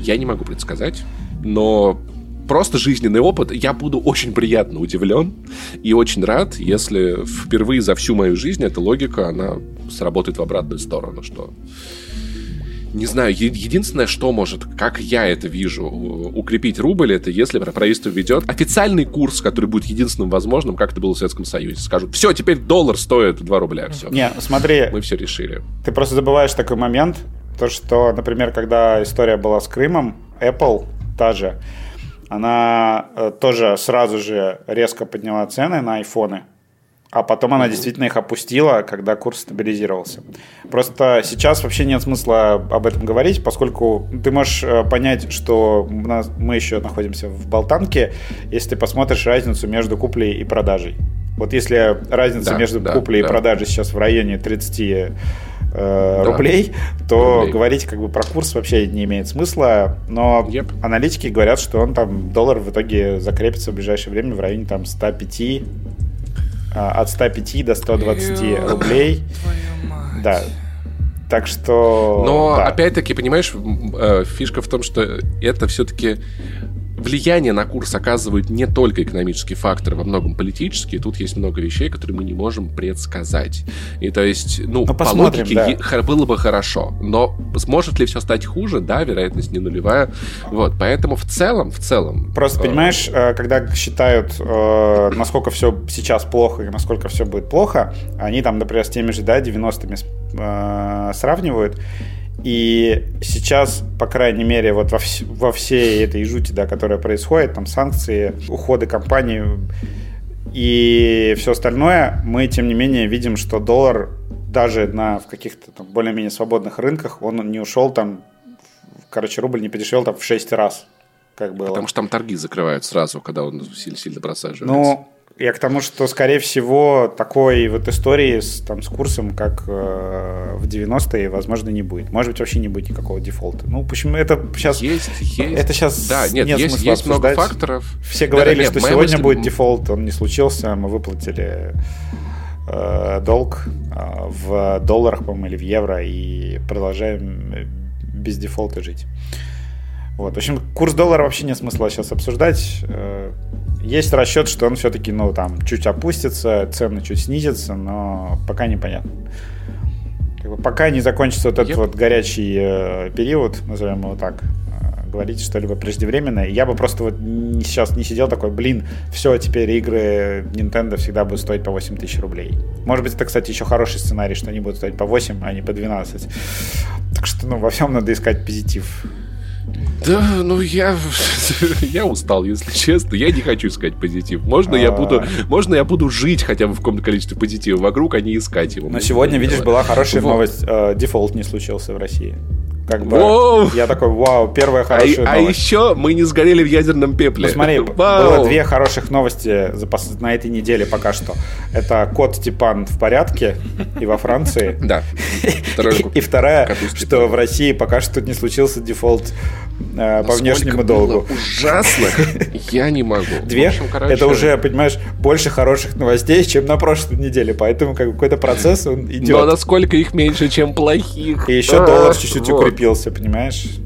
я не могу предсказать. Но просто жизненный опыт, я буду очень приятно удивлен и очень рад, если впервые за всю мою жизнь эта логика, она сработает в обратную сторону, что не знаю, единственное, что может, как я это вижу, укрепить рубль, это если правительство ведет официальный курс, который будет единственным возможным, как это было в Советском Союзе. Скажут, все, теперь доллар стоит 2 рубля, все. Не, смотри. Мы все решили. Ты просто забываешь такой момент, то, что, например, когда история была с Крымом, Apple, та же, она э, тоже сразу же резко подняла цены на айфоны, а потом она действительно их опустила, когда курс стабилизировался. Просто сейчас вообще нет смысла об этом говорить, поскольку ты можешь э, понять, что мы еще находимся в болтанке, если ты посмотришь разницу между куплей и продажей. Вот если разница да, между да, куплей да. и продажей сейчас в районе 30 э, да. рублей, то рублей. говорить как бы про курс вообще не имеет смысла. Но yep. аналитики говорят, что он там доллар в итоге закрепится в ближайшее время в районе там 105 э, от 105 до 120 Ё, рублей. Да. Так что... Но да. опять-таки, понимаешь, э, фишка в том, что это все-таки влияние на курс оказывают не только экономические факторы, во многом политические. Тут есть много вещей, которые мы не можем предсказать. И то есть, ну, ну по логике да. было бы хорошо. Но сможет ли все стать хуже? Да, вероятность не нулевая. Вот, поэтому в целом, в целом... Просто, э, понимаешь, э, когда считают, э, насколько все сейчас плохо и насколько все будет плохо, они там, например, с теми же, да, 90-ми сравнивают, и сейчас, по крайней мере, вот во, вс- во всей этой жути, да, которая происходит, там санкции, уходы компаний и все остальное, мы, тем не менее, видим, что доллар даже на в каких-то там более-менее свободных рынках, он не ушел там, короче, рубль не подешевел там в 6 раз, как было. Потому что там торги закрывают сразу, когда он сильно-сильно просаживается. Ну, я к тому, что, скорее всего, такой вот истории с, там, с курсом, как э, в 90-е, возможно, не будет. Может быть, вообще не будет никакого дефолта. Ну, почему это сейчас... Есть, есть. Это сейчас да, нет, нет есть, есть много факторов. Все говорили, да, нет, что сегодня мысль... будет дефолт, он не случился, мы выплатили э, долг э, в долларах, по-моему, или в евро, и продолжаем без дефолта жить. Вот. В общем, курс доллара вообще нет смысла сейчас обсуждать. Э, есть расчет, что он все-таки, ну, там, чуть опустится, цены чуть снизятся, но пока непонятно. Как бы пока не закончится вот этот yep. вот горячий э, период, назовем его так, э, говорить что-либо преждевременное. Я бы просто вот не, сейчас не сидел такой, блин, все, теперь игры Nintendo всегда будут стоить по 8 тысяч рублей. Может быть, это, кстати, еще хороший сценарий, что они будут стоить по 8, а не по 12. Так что, ну, во всем надо искать позитив. Да, ну я, <laughs> я устал, если честно. Я не хочу искать позитив. Можно я буду, а. можно я буду жить хотя бы в каком-то количестве позитива вокруг, а не искать его. Но сегодня, видишь, была хорошая новость. Э, дефолт не случился в России. Как бы Воу! я такой, вау, первая а хорошая а, новость. А еще мы не сгорели в ядерном пепле. Ну, смотри, вау! было две хороших новости за, на этой неделе пока что. Это кот Степан в порядке и во Франции. <laughs> Да. И вторая, что в России пока что не случился дефолт э, по внешнему долгу. Ужасно. <laughs> Я не могу. Две. Это уже, понимаешь, больше хороших новостей, чем на прошлой неделе. Поэтому какой-то процесс он идет. Но насколько их меньше, чем плохих. И еще доллар чуть-чуть укрепился, понимаешь?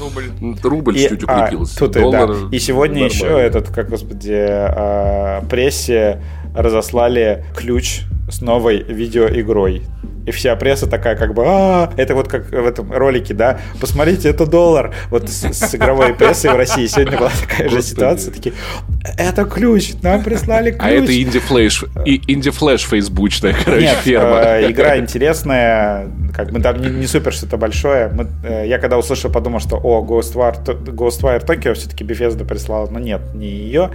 Рубль. Рубль и, чуть а, укрепился. А, тут Доллар и, да. и сегодня нормально. еще этот, как господи, э, прессе разослали ключ с новой видеоигрой и вся пресса такая как бы, а, это вот как в этом ролике, да, посмотрите, это доллар. Вот с, с игровой прессой в России сегодня была такая же ситуация, такие, это ключ, нам прислали ключ. А это инди-флэш, инди-флэш фейсбучная, короче, Нет, ферма. Э, игра интересная, как бы там не, не супер что-то большое. Мы, э, я когда услышал, подумал, что, о, Ghostwire, Ghostwire Tokyo все-таки Bethesda прислала, но нет, не ее,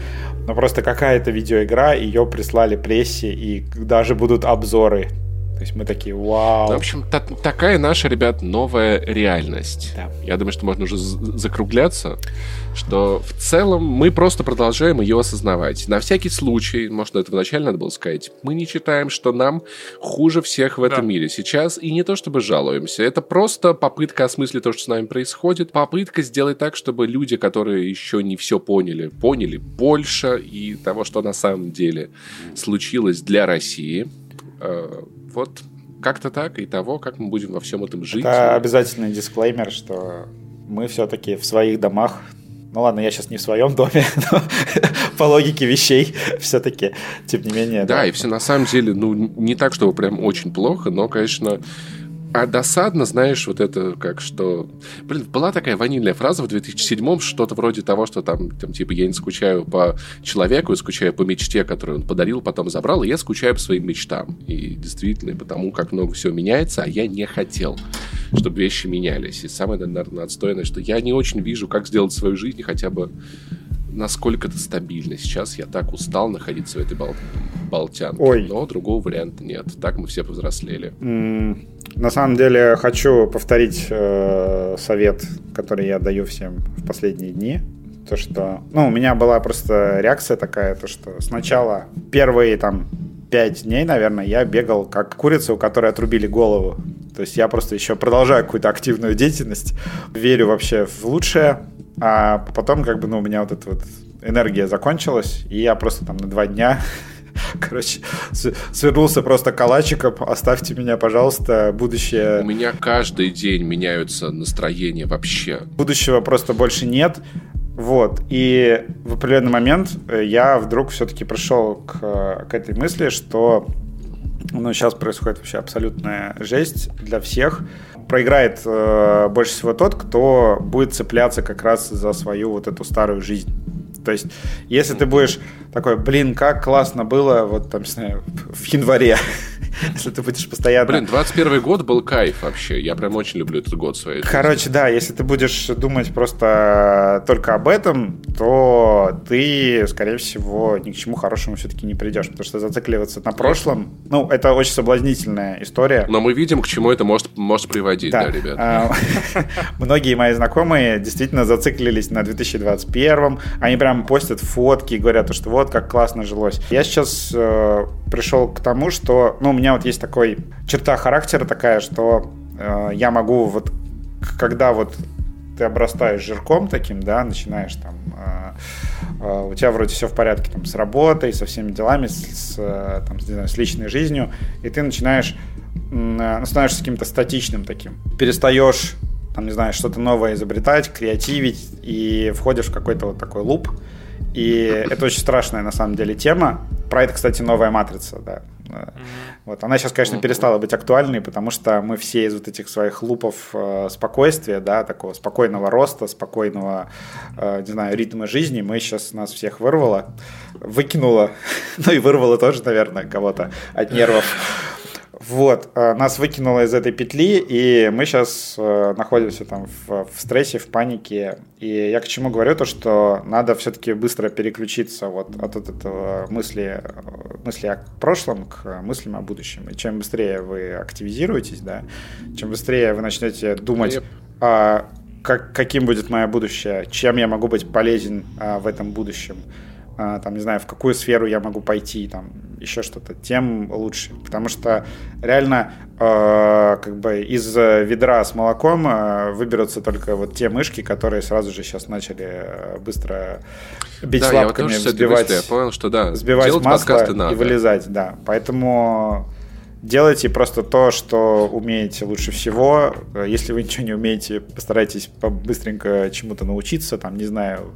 но просто какая-то видеоигра, ее прислали прессе, и даже будут обзоры то есть мы такие, вау. Ну, в общем, та- такая наша, ребят, новая реальность. Да. Я думаю, что можно уже закругляться, что в целом мы просто продолжаем ее осознавать. На всякий случай, может, это вначале надо было сказать, мы не считаем, что нам хуже всех в этом да. мире сейчас, и не то чтобы жалуемся, это просто попытка осмыслить то, что с нами происходит, попытка сделать так, чтобы люди, которые еще не все поняли, поняли больше и того, что на самом деле случилось для России, э, вот как-то так, и того, как мы будем во всем этом жить. Это обязательный дисклеймер, что мы все-таки в своих домах ну ладно, я сейчас не в своем доме, <laughs> но по логике вещей все-таки, тем не менее. Да, да, и все на самом деле, ну, не так, чтобы прям очень плохо, но, конечно, а досадно, знаешь, вот это как что... Блин, была такая ванильная фраза в 2007-м, что-то вроде того, что там, там, типа, я не скучаю по человеку, я скучаю по мечте, которую он подарил, потом забрал, и я скучаю по своим мечтам. И действительно, потому как много всего меняется, а я не хотел, чтобы вещи менялись. И самое, наверное, отстойное, что я не очень вижу, как сделать свою жизнь хотя бы насколько это стабильно. Сейчас я так устал находиться в этой бол- болтянке. Ой. Но другого варианта нет. Так мы все повзрослели. Mm, на самом деле хочу повторить э, совет, который я даю всем в последние дни. То, что... Ну, у меня была просто реакция такая, то, что сначала первые там пять дней, наверное, я бегал как курица, у которой отрубили голову. То есть я просто еще продолжаю какую-то активную деятельность, верю вообще в лучшее, а потом как бы, ну, у меня вот эта вот энергия закончилась, и я просто там на два дня Короче, свернулся просто калачиком. Оставьте меня, пожалуйста, будущее... У меня каждый день меняются настроения вообще. Будущего просто больше нет. Вот. И в определенный момент э, я вдруг все-таки пришел к, к этой мысли, что ну, сейчас происходит вообще абсолютная жесть для всех. Проиграет э, больше всего тот, кто будет цепляться как раз за свою вот эту старую жизнь. То есть, если ты будешь такой, блин, как классно было, вот там, не знаю, в январе, <laughs> если ты будешь постоянно... Блин, 21 год был кайф вообще. Я прям очень люблю этот год своей Короче, да, если ты будешь думать просто только об этом, то ты, скорее всего, ни к чему хорошему все-таки не придешь, потому что зацикливаться на прошлом, ну, это очень соблазнительная история. Но мы видим, к чему это может, может приводить, да, да ребят. А, <laughs> многие мои знакомые действительно зациклились на 2021, они прям постят фотки и говорят, что вот как классно жилось. Я сейчас э, пришел к тому, что, ну, у меня вот есть такой черта характера такая, что э, я могу вот, когда вот ты обрастаешь жирком таким, да, начинаешь там, э, э, у тебя вроде все в порядке там с работой, со всеми делами, с, с, э, там, не знаю, с личной жизнью, и ты начинаешь, э, становишься каким-то статичным таким, перестаешь там, не знаю, что-то новое изобретать, креативить, и входишь в какой-то вот такой луп, и это очень страшная на самом деле тема. Про это, кстати, новая матрица, да. Mm-hmm. Вот. Она сейчас, конечно, перестала быть актуальной, потому что мы все из вот этих своих лупов э, спокойствия, да, такого спокойного роста, спокойного, э, не знаю, ритма жизни, мы сейчас нас всех вырвало, выкинуло, <laughs> ну и вырвало тоже, наверное, кого-то от нервов. Вот, э, нас выкинуло из этой петли, и мы сейчас э, находимся там в, в стрессе, в панике. И я к чему говорю, то что надо все-таки быстро переключиться вот от, от этого мысли, э, мысли о прошлом к мыслям о будущем. И чем быстрее вы активизируетесь, да, чем быстрее вы начнете думать о как, каким будет мое будущее, чем я могу быть полезен а, в этом будущем, там, не знаю, в какую сферу я могу пойти, там, еще что-то, тем лучше. Потому что реально э, как бы из ведра с молоком э, выберутся только вот те мышки, которые сразу же сейчас начали быстро бить да, лапками, я вот взбивать, я понял, что да, взбивать масло и вылезать, да. Поэтому делайте просто то, что умеете лучше всего. Если вы ничего не умеете, постарайтесь быстренько чему-то научиться, там, не знаю,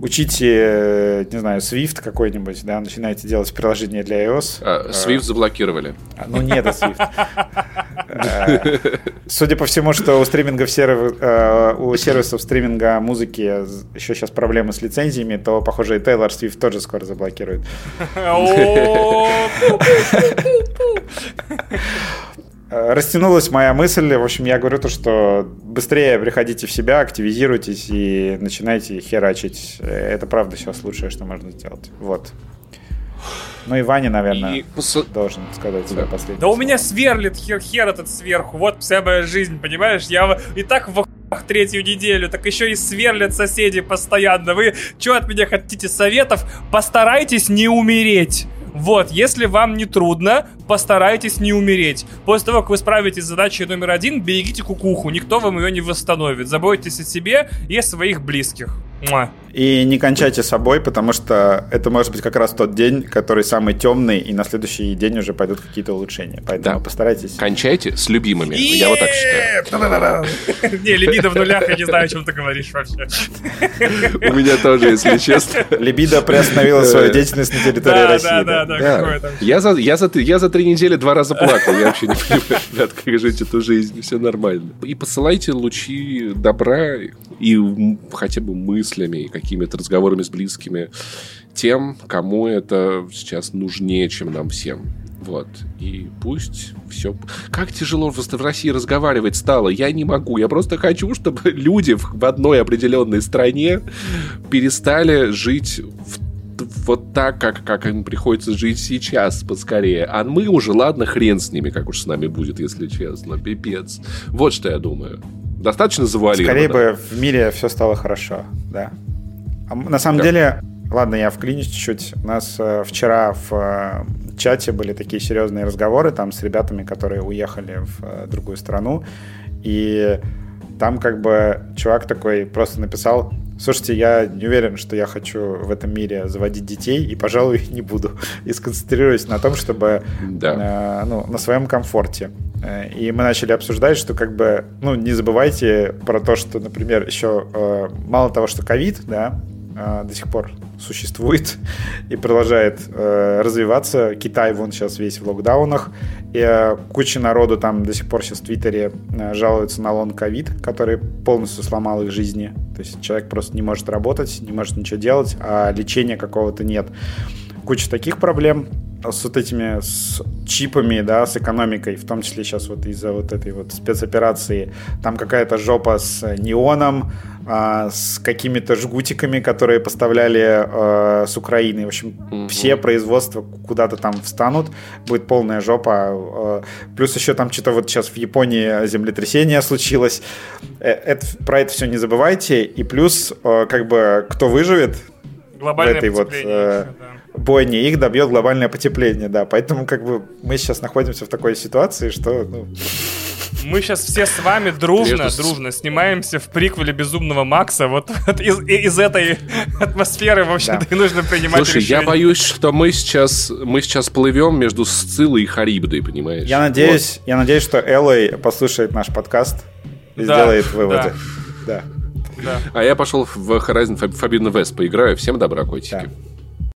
учите, э, не знаю, Swift какой-нибудь, да, начинаете делать приложение для iOS. А, Swift заблокировали. А, ну, нет, Swift. Э, судя по всему, что у стримингов сервис, э, у сервисов стриминга музыки еще сейчас проблемы с лицензиями, то, похоже, и Тейлор Свифт тоже скоро заблокирует. Э, растянулась моя мысль. В общем, я говорю то, что быстрее приходите в себя, активизируйтесь и начинайте херачить. Это правда сейчас лучшее, что можно сделать. Вот. Ну и Ваня, наверное, и... должен сказать свое последнее. Да у меня сверлит хер, хер этот сверху. Вот вся моя жизнь, понимаешь? Я и так в третью неделю, так еще и сверлят соседи постоянно. Вы что от меня хотите советов? Постарайтесь не умереть. Вот, если вам не трудно, постарайтесь не умереть. После того, как вы справитесь с задачей номер один, берегите кукуху, никто вам ее не восстановит. Заботьтесь о себе и о своих близких. Муа. И не кончайте собой, потому что это может быть как раз тот день, который самый темный, и на следующий день уже пойдут какие-то улучшения. Поэтому да. постарайтесь. Кончайте с любимыми. Я вот так считаю. Не, либидо в нулях, я не знаю, о чем ты говоришь вообще. У меня тоже, если честно. Либидо приостановила свою деятельность на территории России. Да, да, да. За я за три недели два раза плакал. Я вообще не понимаю, ребят, как жить эту жизнь. Все нормально. И посылайте лучи добра и хотя бы мыслями, и какими-то разговорами с близкими тем, кому это сейчас нужнее, чем нам всем. Вот. И пусть все... Как тяжело в России разговаривать стало. Я не могу. Я просто хочу, чтобы <laughs> люди в одной определенной стране перестали жить в вот так, как, как им приходится жить сейчас поскорее. А мы уже, ладно, хрен с ними, как уж с нами будет, если честно. Пипец. Вот что я думаю. Достаточно завалировано. Скорее бы в мире все стало хорошо, да. А на самом да. деле, ладно, я вклинюсь чуть-чуть. У нас э, вчера в э, чате были такие серьезные разговоры там с ребятами, которые уехали в э, другую страну. И там как бы чувак такой просто написал, Слушайте, я не уверен, что я хочу в этом мире заводить детей, и, пожалуй, <laughs> не буду. И сконцентрируюсь на том, чтобы да. э, ну, на своем комфорте. Э, и мы начали обсуждать, что как бы, ну, не забывайте про то, что, например, еще э, мало того, что ковид, да, до сих пор существует <laughs> и продолжает э, развиваться. Китай вон сейчас весь в локдаунах. И э, куча народу там до сих пор сейчас в Твиттере э, жалуются на long COVID, который полностью сломал их жизни. То есть человек просто не может работать, не может ничего делать, а лечения какого-то нет. Куча таких проблем с вот этими с чипами, да, с экономикой, в том числе сейчас вот из-за вот этой вот спецоперации, там какая-то жопа с неоном, а, с какими-то жгутиками, которые поставляли а, с Украины. В общем, угу. все производства куда-то там встанут, будет полная жопа. А, плюс еще там что-то вот сейчас в Японии землетрясение случилось. Э, это, про это все не забывайте. И плюс, а, как бы, кто выживет в этой вот... А, да бойни, их добьет глобальное потепление, да. Поэтому как бы мы сейчас находимся в такой ситуации, что... Ну... Мы сейчас все с вами дружно, Между... дружно снимаемся в приквеле Безумного Макса. Вот, вот из, из этой атмосферы, в общем-то, да. и нужно принимать Слушай, решение. я боюсь, что мы сейчас, мы сейчас плывем между Сцилой и Харибдой, понимаешь? Я надеюсь, вот. я надеюсь, что Элой послушает наш подкаст и да, сделает выводы. Да. да. Да. А я пошел в Horizon Forbidden West поиграю. Всем добра, котики. Да.